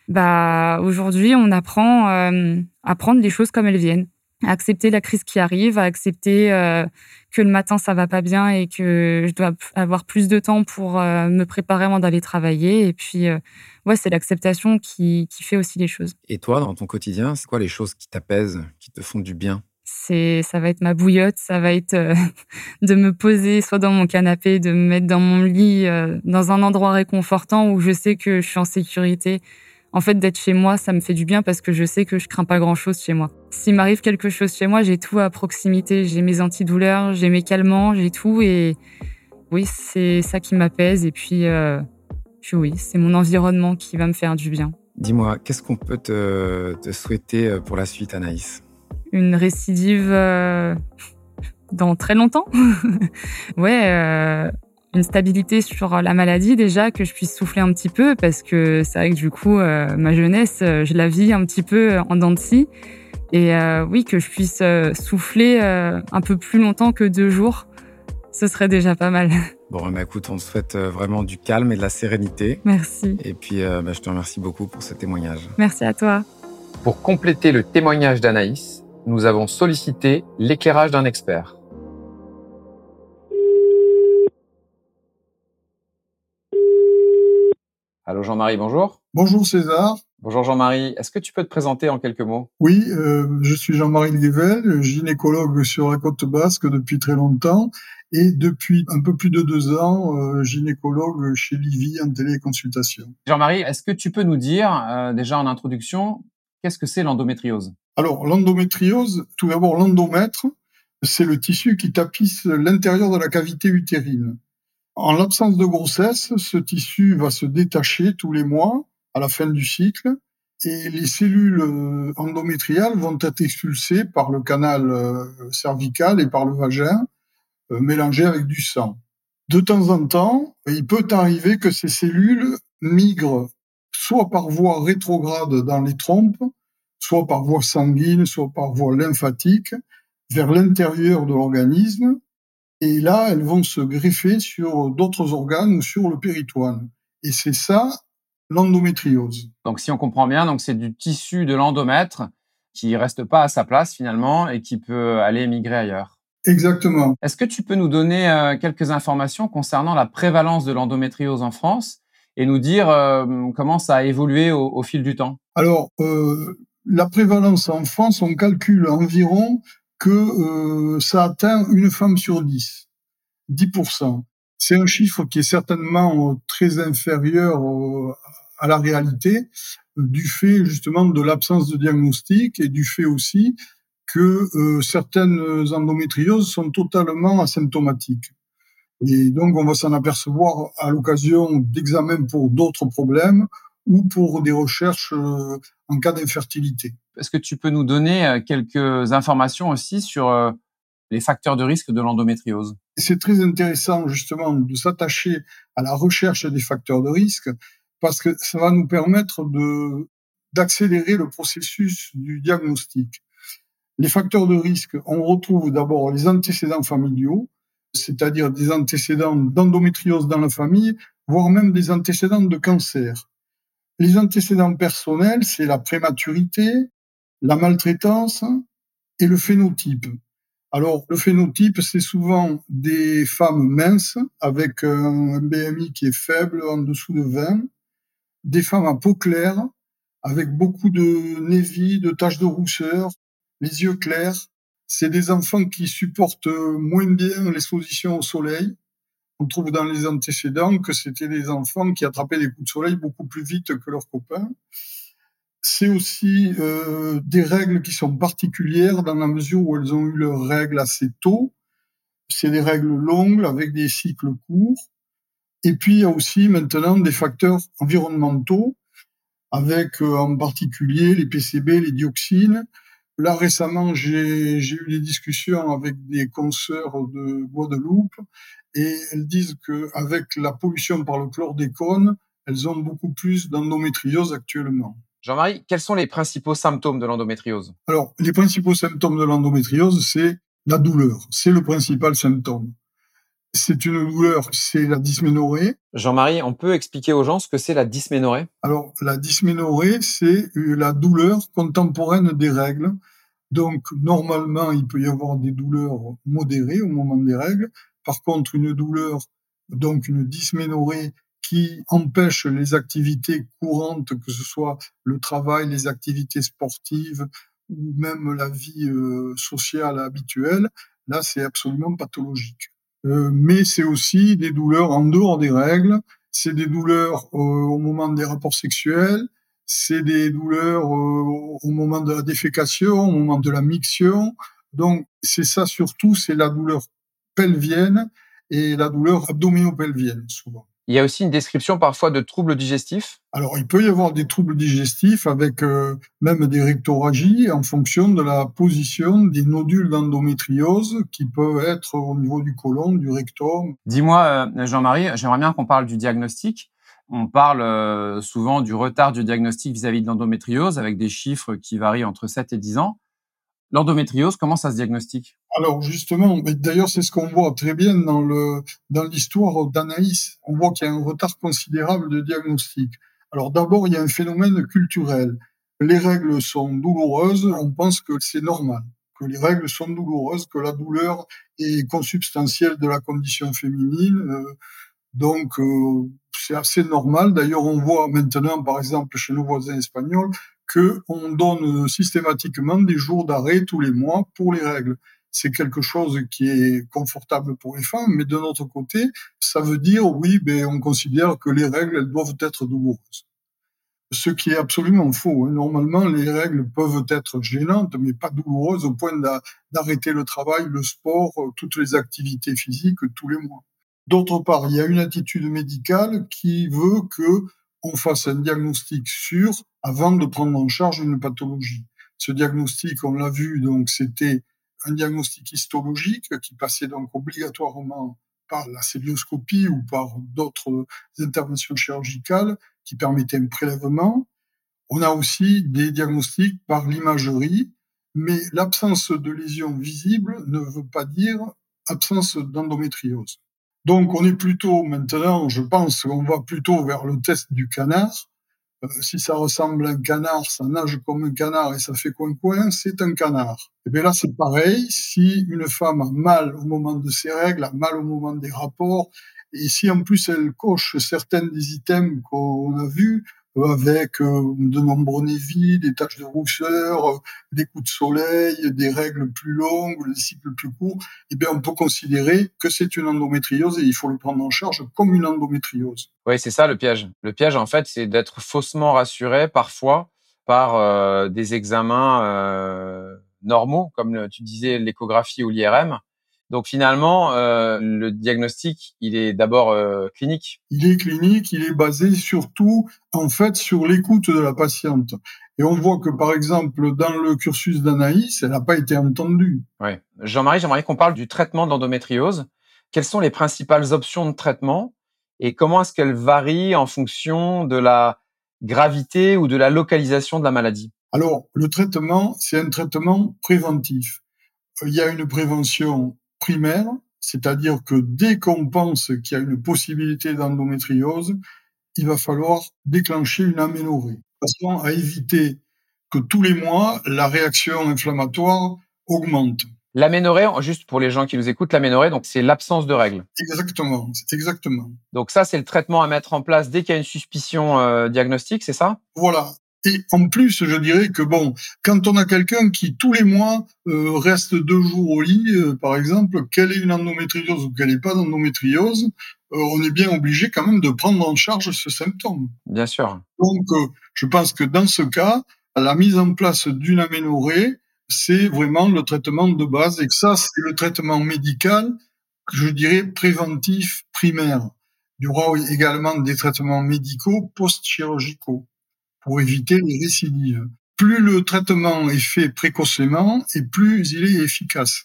bah, aujourd'hui, on apprend à prendre les choses comme elles viennent à accepter la crise qui arrive, à accepter euh, que le matin ça va pas bien et que je dois avoir plus de temps pour euh, me préparer avant d'aller travailler. Et puis, euh, ouais, c'est l'acceptation qui, qui fait aussi les choses. Et toi, dans ton quotidien, c'est quoi les choses qui t'apaisent, qui te font du bien? C'est ça va être ma bouillotte, ça va être de me poser soit dans mon canapé, de me mettre dans mon lit, dans un endroit réconfortant où je sais que je suis en sécurité en fait, d'être chez moi, ça me fait du bien parce que je sais que je crains pas grand chose chez moi. S'il m'arrive quelque chose chez moi, j'ai tout à proximité. J'ai mes antidouleurs, j'ai mes calmants, j'ai tout. Et oui, c'est ça qui m'apaise. Et puis, euh, oui, c'est mon environnement qui va me faire du bien. Dis-moi, qu'est-ce qu'on peut te, souhaiter euh, pour la suite, Anaïs? Une récidive euh, dans très longtemps? ouais une stabilité sur la maladie déjà, que je puisse souffler un petit peu, parce que c'est vrai que du coup, euh, ma jeunesse, euh, je la vis un petit peu en dents de scie. Et euh, oui, que je puisse souffler un peu plus longtemps que deux jours, ce serait déjà pas mal. Bon, bah, écoute, on te souhaite vraiment du calme et de la sérénité. Merci. Et puis, bah, je te remercie beaucoup pour ce témoignage. Merci à toi. Pour compléter le témoignage d'Anaïs, nous avons sollicité l'éclairage d'un expert. Allô Jean-Marie, bonjour. Bonjour César. Bonjour Jean-Marie. Est-ce que tu peux te présenter en quelques mots? Oui, euh, je suis Jean-Marie Livel, gynécologue sur la côte basque depuis très longtemps et depuis un peu plus de deux ans, euh, gynécologue chez Livy en téléconsultation. Jean-Marie, est-ce que tu peux nous dire, euh, déjà en introduction, qu'est-ce que c'est l'endométriose? Alors, l'endométriose, tout d'abord, l'endomètre, c'est le tissu qui tapisse l'intérieur de la cavité utérine. En l'absence de grossesse, ce tissu va se détacher tous les mois à la fin du cycle et les cellules euh, endométriales vont être expulsées par le canal euh, cervical et par le vagin, euh, mélangées avec du sang. De temps en temps, il peut arriver que ces cellules migrent soit par voie rétrograde dans les trompes, soit par voie sanguine, soit par voie lymphatique, vers l'intérieur de l'organisme, et là, elles vont se greffer sur d'autres organes ou sur le péritoine. Et c'est ça l'endométriose. Donc, si on comprend bien, donc c'est du tissu de l'endomètre qui reste pas à sa place finalement et qui peut aller migrer ailleurs. Exactement. Est-ce que tu peux nous donner euh, quelques informations concernant la prévalence de l'endométriose en France et nous dire euh, comment ça a évolué au, fil du temps? Alors, euh, la prévalence en France, on calcule environ que euh, ça atteint une femme sur dix, 10%. C'est un chiffre qui est certainement euh, très inférieur euh, à la réalité, du fait justement de l'absence de diagnostic et du fait aussi que certaines endométrioses sont totalement asymptomatiques. Et donc, on va s'en apercevoir à l'occasion d'examens pour d'autres problèmes ou pour des recherches en cas d'infertilité. Est-ce que tu peux nous donner euh, quelques informations aussi sur euh, les facteurs de risque de l'endométriose? C'est très intéressant justement de s'attacher à la recherche des facteurs de risque parce que ça va nous permettre de d'accélérer le processus du diagnostic. Les facteurs de risque, on retrouve d'abord les antécédents familiaux, c'est-à-dire des antécédents d'endométriose dans la famille, voire même des antécédents de cancer. Les antécédents personnels, c'est la prématurité, la maltraitance et le phénotype. Alors, le phénotype, c'est souvent des femmes minces avec un BMI qui est faible, en dessous de 20, des femmes à peau claire, avec beaucoup de névis, de taches de rousseur, les yeux clairs. C'est des enfants qui supportent moins bien l'exposition au soleil. On trouve dans les antécédents que c'était des enfants qui attrapaient des coups de soleil beaucoup plus vite que leurs copains. C'est aussi euh, des règles qui sont particulières dans la mesure où elles ont eu leurs règles assez tôt. C'est des règles longues avec des cycles courts. Et puis il y a aussi maintenant des facteurs environnementaux avec euh, en particulier les PCB, les dioxines. Là récemment, j'ai eu des discussions avec des consoeurs de Guadeloupe et elles disent qu'avec la pollution par le chlordécone, elles ont beaucoup plus d'endométriose actuellement. Jean-Marie, quels sont les principaux symptômes de l'endométriose? Alors, les principaux symptômes de l'endométriose, c'est la douleur. C'est le principal symptôme. C'est une douleur, c'est la dysménorrhée. Jean-Marie, on peut expliquer aux gens ce que c'est la dysménorrhée? Alors, la dysménorrhée, c'est la douleur contemporaine des règles. Donc, normalement, il peut y avoir des douleurs modérées au moment des règles. Par contre, une douleur, donc une dysménorrhée qui empêche les activités courantes, que ce soit le travail, les activités sportives ou même la vie euh, sociale habituelle, là c'est absolument pathologique. Euh, mais c'est aussi des douleurs en dehors des règles, c'est des douleurs euh, au moment des rapports sexuels, c'est des douleurs au moment de la défécation, au moment de la miction. Donc c'est ça surtout, c'est la douleur pelvienne et la douleur abdominopelvienne souvent. Il y a aussi une description parfois de troubles digestifs. Alors, il peut y avoir des troubles digestifs avec euh, même des rectoragies en fonction de la position des nodules d'endométriose qui peuvent être au niveau du côlon, du rectum. Dis-moi, euh, Jean-Marie, j'aimerais bien qu'on parle du diagnostic. On parle euh, souvent du retard du diagnostic vis-à-vis -vis de l'endométriose avec des chiffres qui varient entre 7 et 10 ans. L'endométriose, comment ça se diagnostique? Alors justement, d'ailleurs c'est ce qu'on voit très bien dans le dans l'histoire d'Anaïs. On voit qu'il y a un retard considérable de diagnostic. Alors d'abord, il y a un phénomène culturel. Les règles sont douloureuses, on pense que c'est normal, que les règles sont douloureuses, que la douleur est consubstantielle de la condition féminine. Euh, donc euh, c'est assez normal. D'ailleurs, on voit maintenant, par exemple, chez nos voisins espagnols, qu'on donne systématiquement des jours d'arrêt tous les mois pour les règles. C'est quelque chose qui est confortable pour les femmes, mais de notre côté, ça veut dire, oui, ben, on considère que les règles, elles doivent être douloureuses. Ce qui est absolument faux. Hein. Normalement, les règles peuvent être gênantes, mais pas douloureuses au point d'arrêter le travail, le sport, toutes les activités physiques tous les mois. D'autre part, il y a une attitude médicale qui veut que on fasse un diagnostic sûr avant de prendre en charge une pathologie. Ce diagnostic, on l'a vu, donc c'était un diagnostic histologique qui passait donc obligatoirement par la célioscopie ou par d'autres interventions chirurgicales qui permettaient un prélèvement. On a aussi des diagnostics par l'imagerie, mais l'absence de lésions visibles ne veut pas dire absence d'endométriose. Donc on est plutôt maintenant, je pense, on va plutôt vers le test du canard. Euh, si ça ressemble à un canard, ça nage comme un canard et ça fait coin-coin, c'est un canard. Et bien là, c'est pareil. Si une femme a mal au moment de ses règles, a mal au moment des rapports, et si en plus elle coche certains des items qu'on a vus, avec euh, de nombreux névis, des taches de rousseur, euh, des coups de soleil, des règles plus longues, des cycles plus courts, eh bien, on peut considérer que c'est une endométriose et il faut le prendre en charge comme une endométriose. Oui, c'est ça le piège. Le piège, en fait, c'est d'être faussement rassuré parfois par euh, des examens normaux, comme tu disais l'échographie ou l'IRM, donc finalement, euh, le diagnostic, il est d'abord euh, clinique. Il est clinique, il est basé surtout en fait sur l'écoute de la patiente. Et on voit que par exemple dans le cursus d'Anaïs, elle n'a pas été entendue. Ouais. Jean-Marie, j'aimerais qu'on parle du traitement d'endométriose. Quelles sont les principales options de traitement et comment est-ce qu'elles varient en fonction de la gravité ou de la localisation de la maladie? Alors, le traitement, c'est un traitement préventif. Il y a une prévention primaire, c'est-à-dire que dès qu'on pense qu'il y a une possibilité d'endométriose, il va falloir déclencher une aménorrhée, façon à éviter que tous les mois, la réaction inflammatoire augmente. L'aménorrhée, juste pour les gens qui nous écoutent, l'aménorrhée, donc c'est l'absence de règles. Exactement, exactement. Donc ça, c'est le traitement à mettre en place dès qu'il y a une suspicion euh, diagnostique, c'est ça? Voilà. Et en plus, je dirais que bon, quand on a quelqu'un qui tous les mois euh, reste deux jours au lit, euh, par exemple, qu'elle ait une endométriose ou qu'elle n'ait pas d'endométriose, on est bien obligé quand même de prendre en charge ce symptôme. Bien sûr. Donc, je pense que dans ce cas, la mise en place d'une aménorrhée, c'est vraiment le traitement de base et que ça, c'est le traitement médical, je dirais préventif primaire. Il y aura également des traitements médicaux post-chirurgicaux pour éviter les récidives. Plus le traitement est fait précocement et plus il est efficace.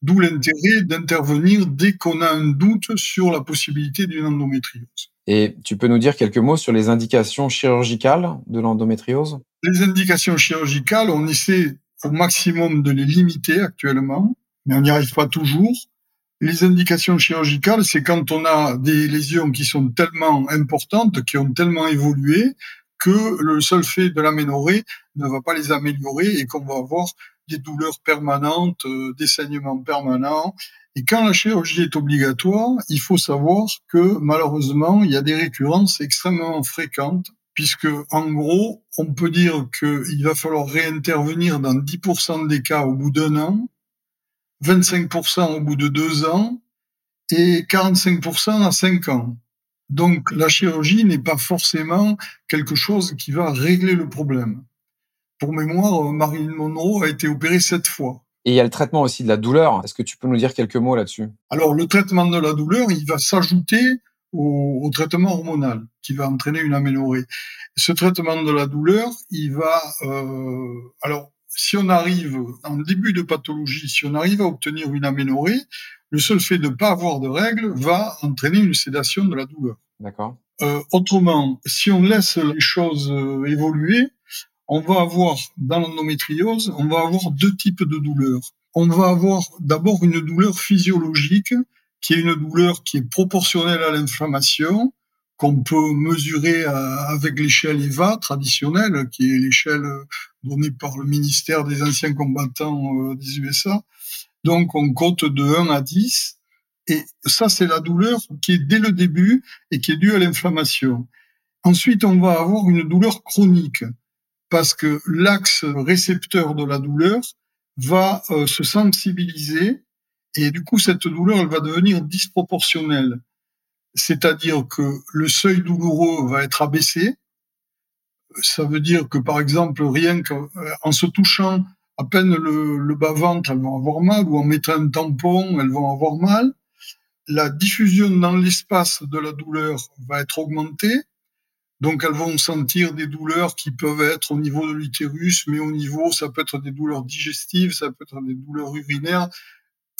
D'où l'intérêt d'intervenir dès qu'on a un doute sur la possibilité d'une endométriose. Et tu peux nous dire quelques mots sur les indications chirurgicales de l'endométriose? Les indications chirurgicales, on essaie au maximum de les limiter actuellement, mais on n'y arrive pas toujours. Les indications chirurgicales, c'est quand on a des lésions qui sont tellement importantes, qui ont tellement évolué, que le seul fait de l'aménorrhée ne va pas les améliorer et qu'on va avoir des douleurs permanentes, euh, des saignements permanents. Et quand la chirurgie est obligatoire, il faut savoir que malheureusement, il y a des récurrences extrêmement fréquentes puisque en gros, on peut dire qu'il va falloir réintervenir dans 10% des cas au bout d'un an, 25% au bout de deux ans et 45% à cinq ans. Donc la chirurgie n'est pas forcément quelque chose qui va régler le problème. Pour mémoire, Marilyn Monroe a été opérée sept fois. Et il y a le traitement aussi de la douleur. Est-ce que tu peux nous dire quelques mots là-dessus? Alors le traitement de la douleur, il va s'ajouter au, traitement hormonal qui va entraîner une aménorrhée. Ce traitement de la douleur, il va... Euh, alors, si on arrive en début de pathologie, si on arrive à obtenir une aménorrhée, le seul fait de ne pas avoir de règles va entraîner une sédation de la douleur. D'accord. Euh, autrement, si on laisse les choses euh, évoluer, on va avoir dans l'endométriose, on va avoir deux types de douleurs. On va avoir d'abord une douleur physiologique qui est une douleur qui est proportionnelle à l'inflammation, qu'on peut mesurer euh, avec l'échelle EVA traditionnelle, qui est l'échelle euh, donnée par le ministère des anciens combattants des USA. Donc on compte de 1 à 10. Et ça, c'est la douleur qui est dès le début et qui est due à l'inflammation. Ensuite, on va avoir une douleur chronique parce que l'axe récepteur de la douleur va se sensibiliser et du coup, cette douleur, elle va devenir disproportionnelle. C'est-à-dire que le seuil douloureux va être abaissé. Ça veut dire que, par exemple, rien qu'en euh, se touchant à peine le, le bas-ventre, elles vont avoir mal, ou en mettant un tampon, elles vont avoir mal. La diffusion dans l'espace de la douleur va être augmentée. Donc elles vont sentir des douleurs qui peuvent être au niveau de l'utérus, mais au niveau, ça peut être des douleurs digestives, ça peut être des douleurs urinaires,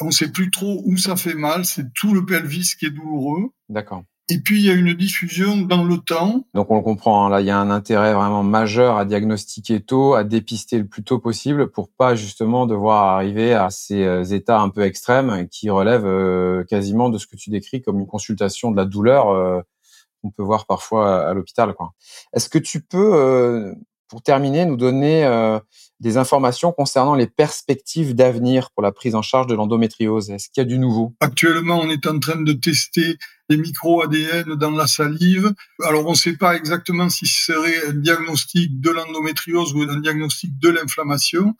on ne sait plus trop où ça fait mal, c'est tout le pelvis qui est douloureux. D'accord. Et puis il y a une diffusion dans le temps. Donc on le comprend, hein. là il y a un intérêt vraiment majeur à diagnostiquer tôt, à dépister le plus tôt possible pour pas justement devoir arriver à ces euh, états un peu extrêmes qui relèvent euh, quasiment de ce que tu décris comme une consultation de la douleur euh, qu'on peut voir parfois à l'hôpital. Est-ce que tu peux, pour terminer, nous donner des informations concernant les perspectives d'avenir pour la prise en charge de l'endométriose Est-ce qu'il y a du nouveau? Actuellement, on est en train de tester des micro-ADN dans la salive. Alors, on ne sait pas exactement si ce serait un diagnostic de l'endométriose ou un diagnostic de l'inflammation.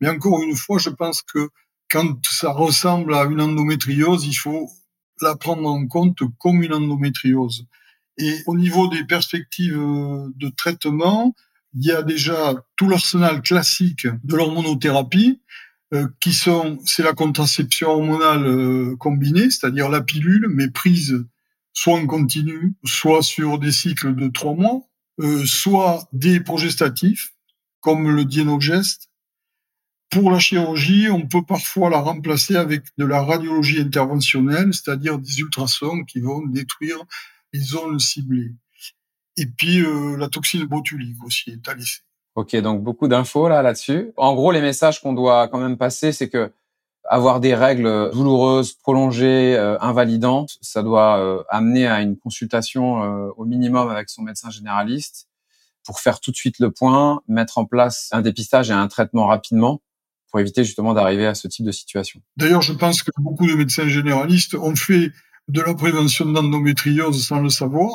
Mais encore une fois, je pense que quand ça ressemble à une endométriose, il faut la prendre en compte comme une endométriose. Et au niveau des perspectives de traitement, il y a déjà tout l'arsenal classique de l'hormonothérapie, euh, qui sont, c'est la contraception hormonale euh, combinée, c'est-à-dire la pilule, mais prise soit en continu, soit sur des cycles de trois mois, euh, soit des progestatifs, comme le dienogeste. Pour la chirurgie, on peut parfois la remplacer avec de la radiologie interventionnelle, c'est-à-dire des ultrasons qui vont détruire les zones ciblées. Et puis euh, la toxine botulique aussi est à laisser. Ok, donc beaucoup d'infos là là-dessus. En gros, les messages qu'on doit quand même passer, c'est que avoir des règles douloureuses, prolongées, euh, invalidantes, ça doit euh, amener à une consultation au minimum avec son médecin généraliste pour faire tout de suite le point, mettre en place un dépistage et un traitement rapidement pour éviter justement d'arriver à ce type de situation. D'ailleurs, je pense que beaucoup de médecins généralistes ont fait de la prévention d'endométriose sans le savoir,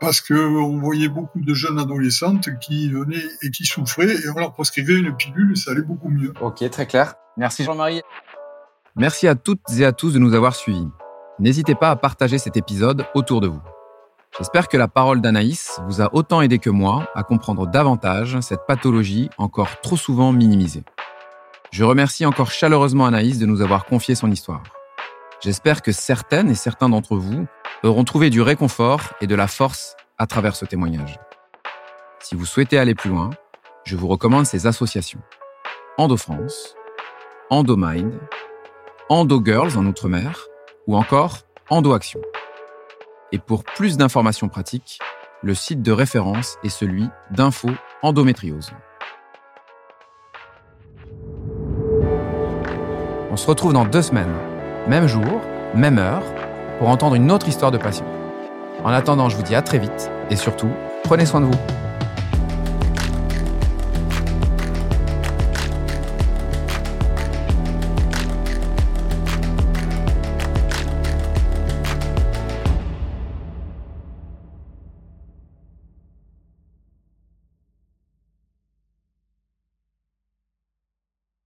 parce qu'on voyait beaucoup de jeunes adolescentes qui venaient et qui souffraient, et on leur prescrivait une pilule et ça allait beaucoup mieux. Ok, très clair. Merci Jean-Marie. Merci à toutes et à tous de nous avoir suivis. N'hésitez pas à partager cet épisode autour de vous. J'espère que la parole d'Anaïs vous a autant aidé que moi à comprendre davantage cette pathologie encore trop souvent minimisée. Je remercie encore chaleureusement Anaïs de nous avoir confié son histoire. J'espère que certaines et certains d'entre vous auront trouvé du réconfort et de la force à travers ce témoignage. Si vous souhaitez aller plus loin, je vous recommande ces associations. Endo France, Endo Mind, Endo Girls en Outre-mer ou encore Endo Action. Et pour plus d'informations pratiques, le site de référence est celui d'Info Endométriose. On se retrouve dans deux semaines, même jour, même heure, pour entendre une autre histoire de patient. En attendant, je vous dis à très vite et surtout, prenez soin de vous.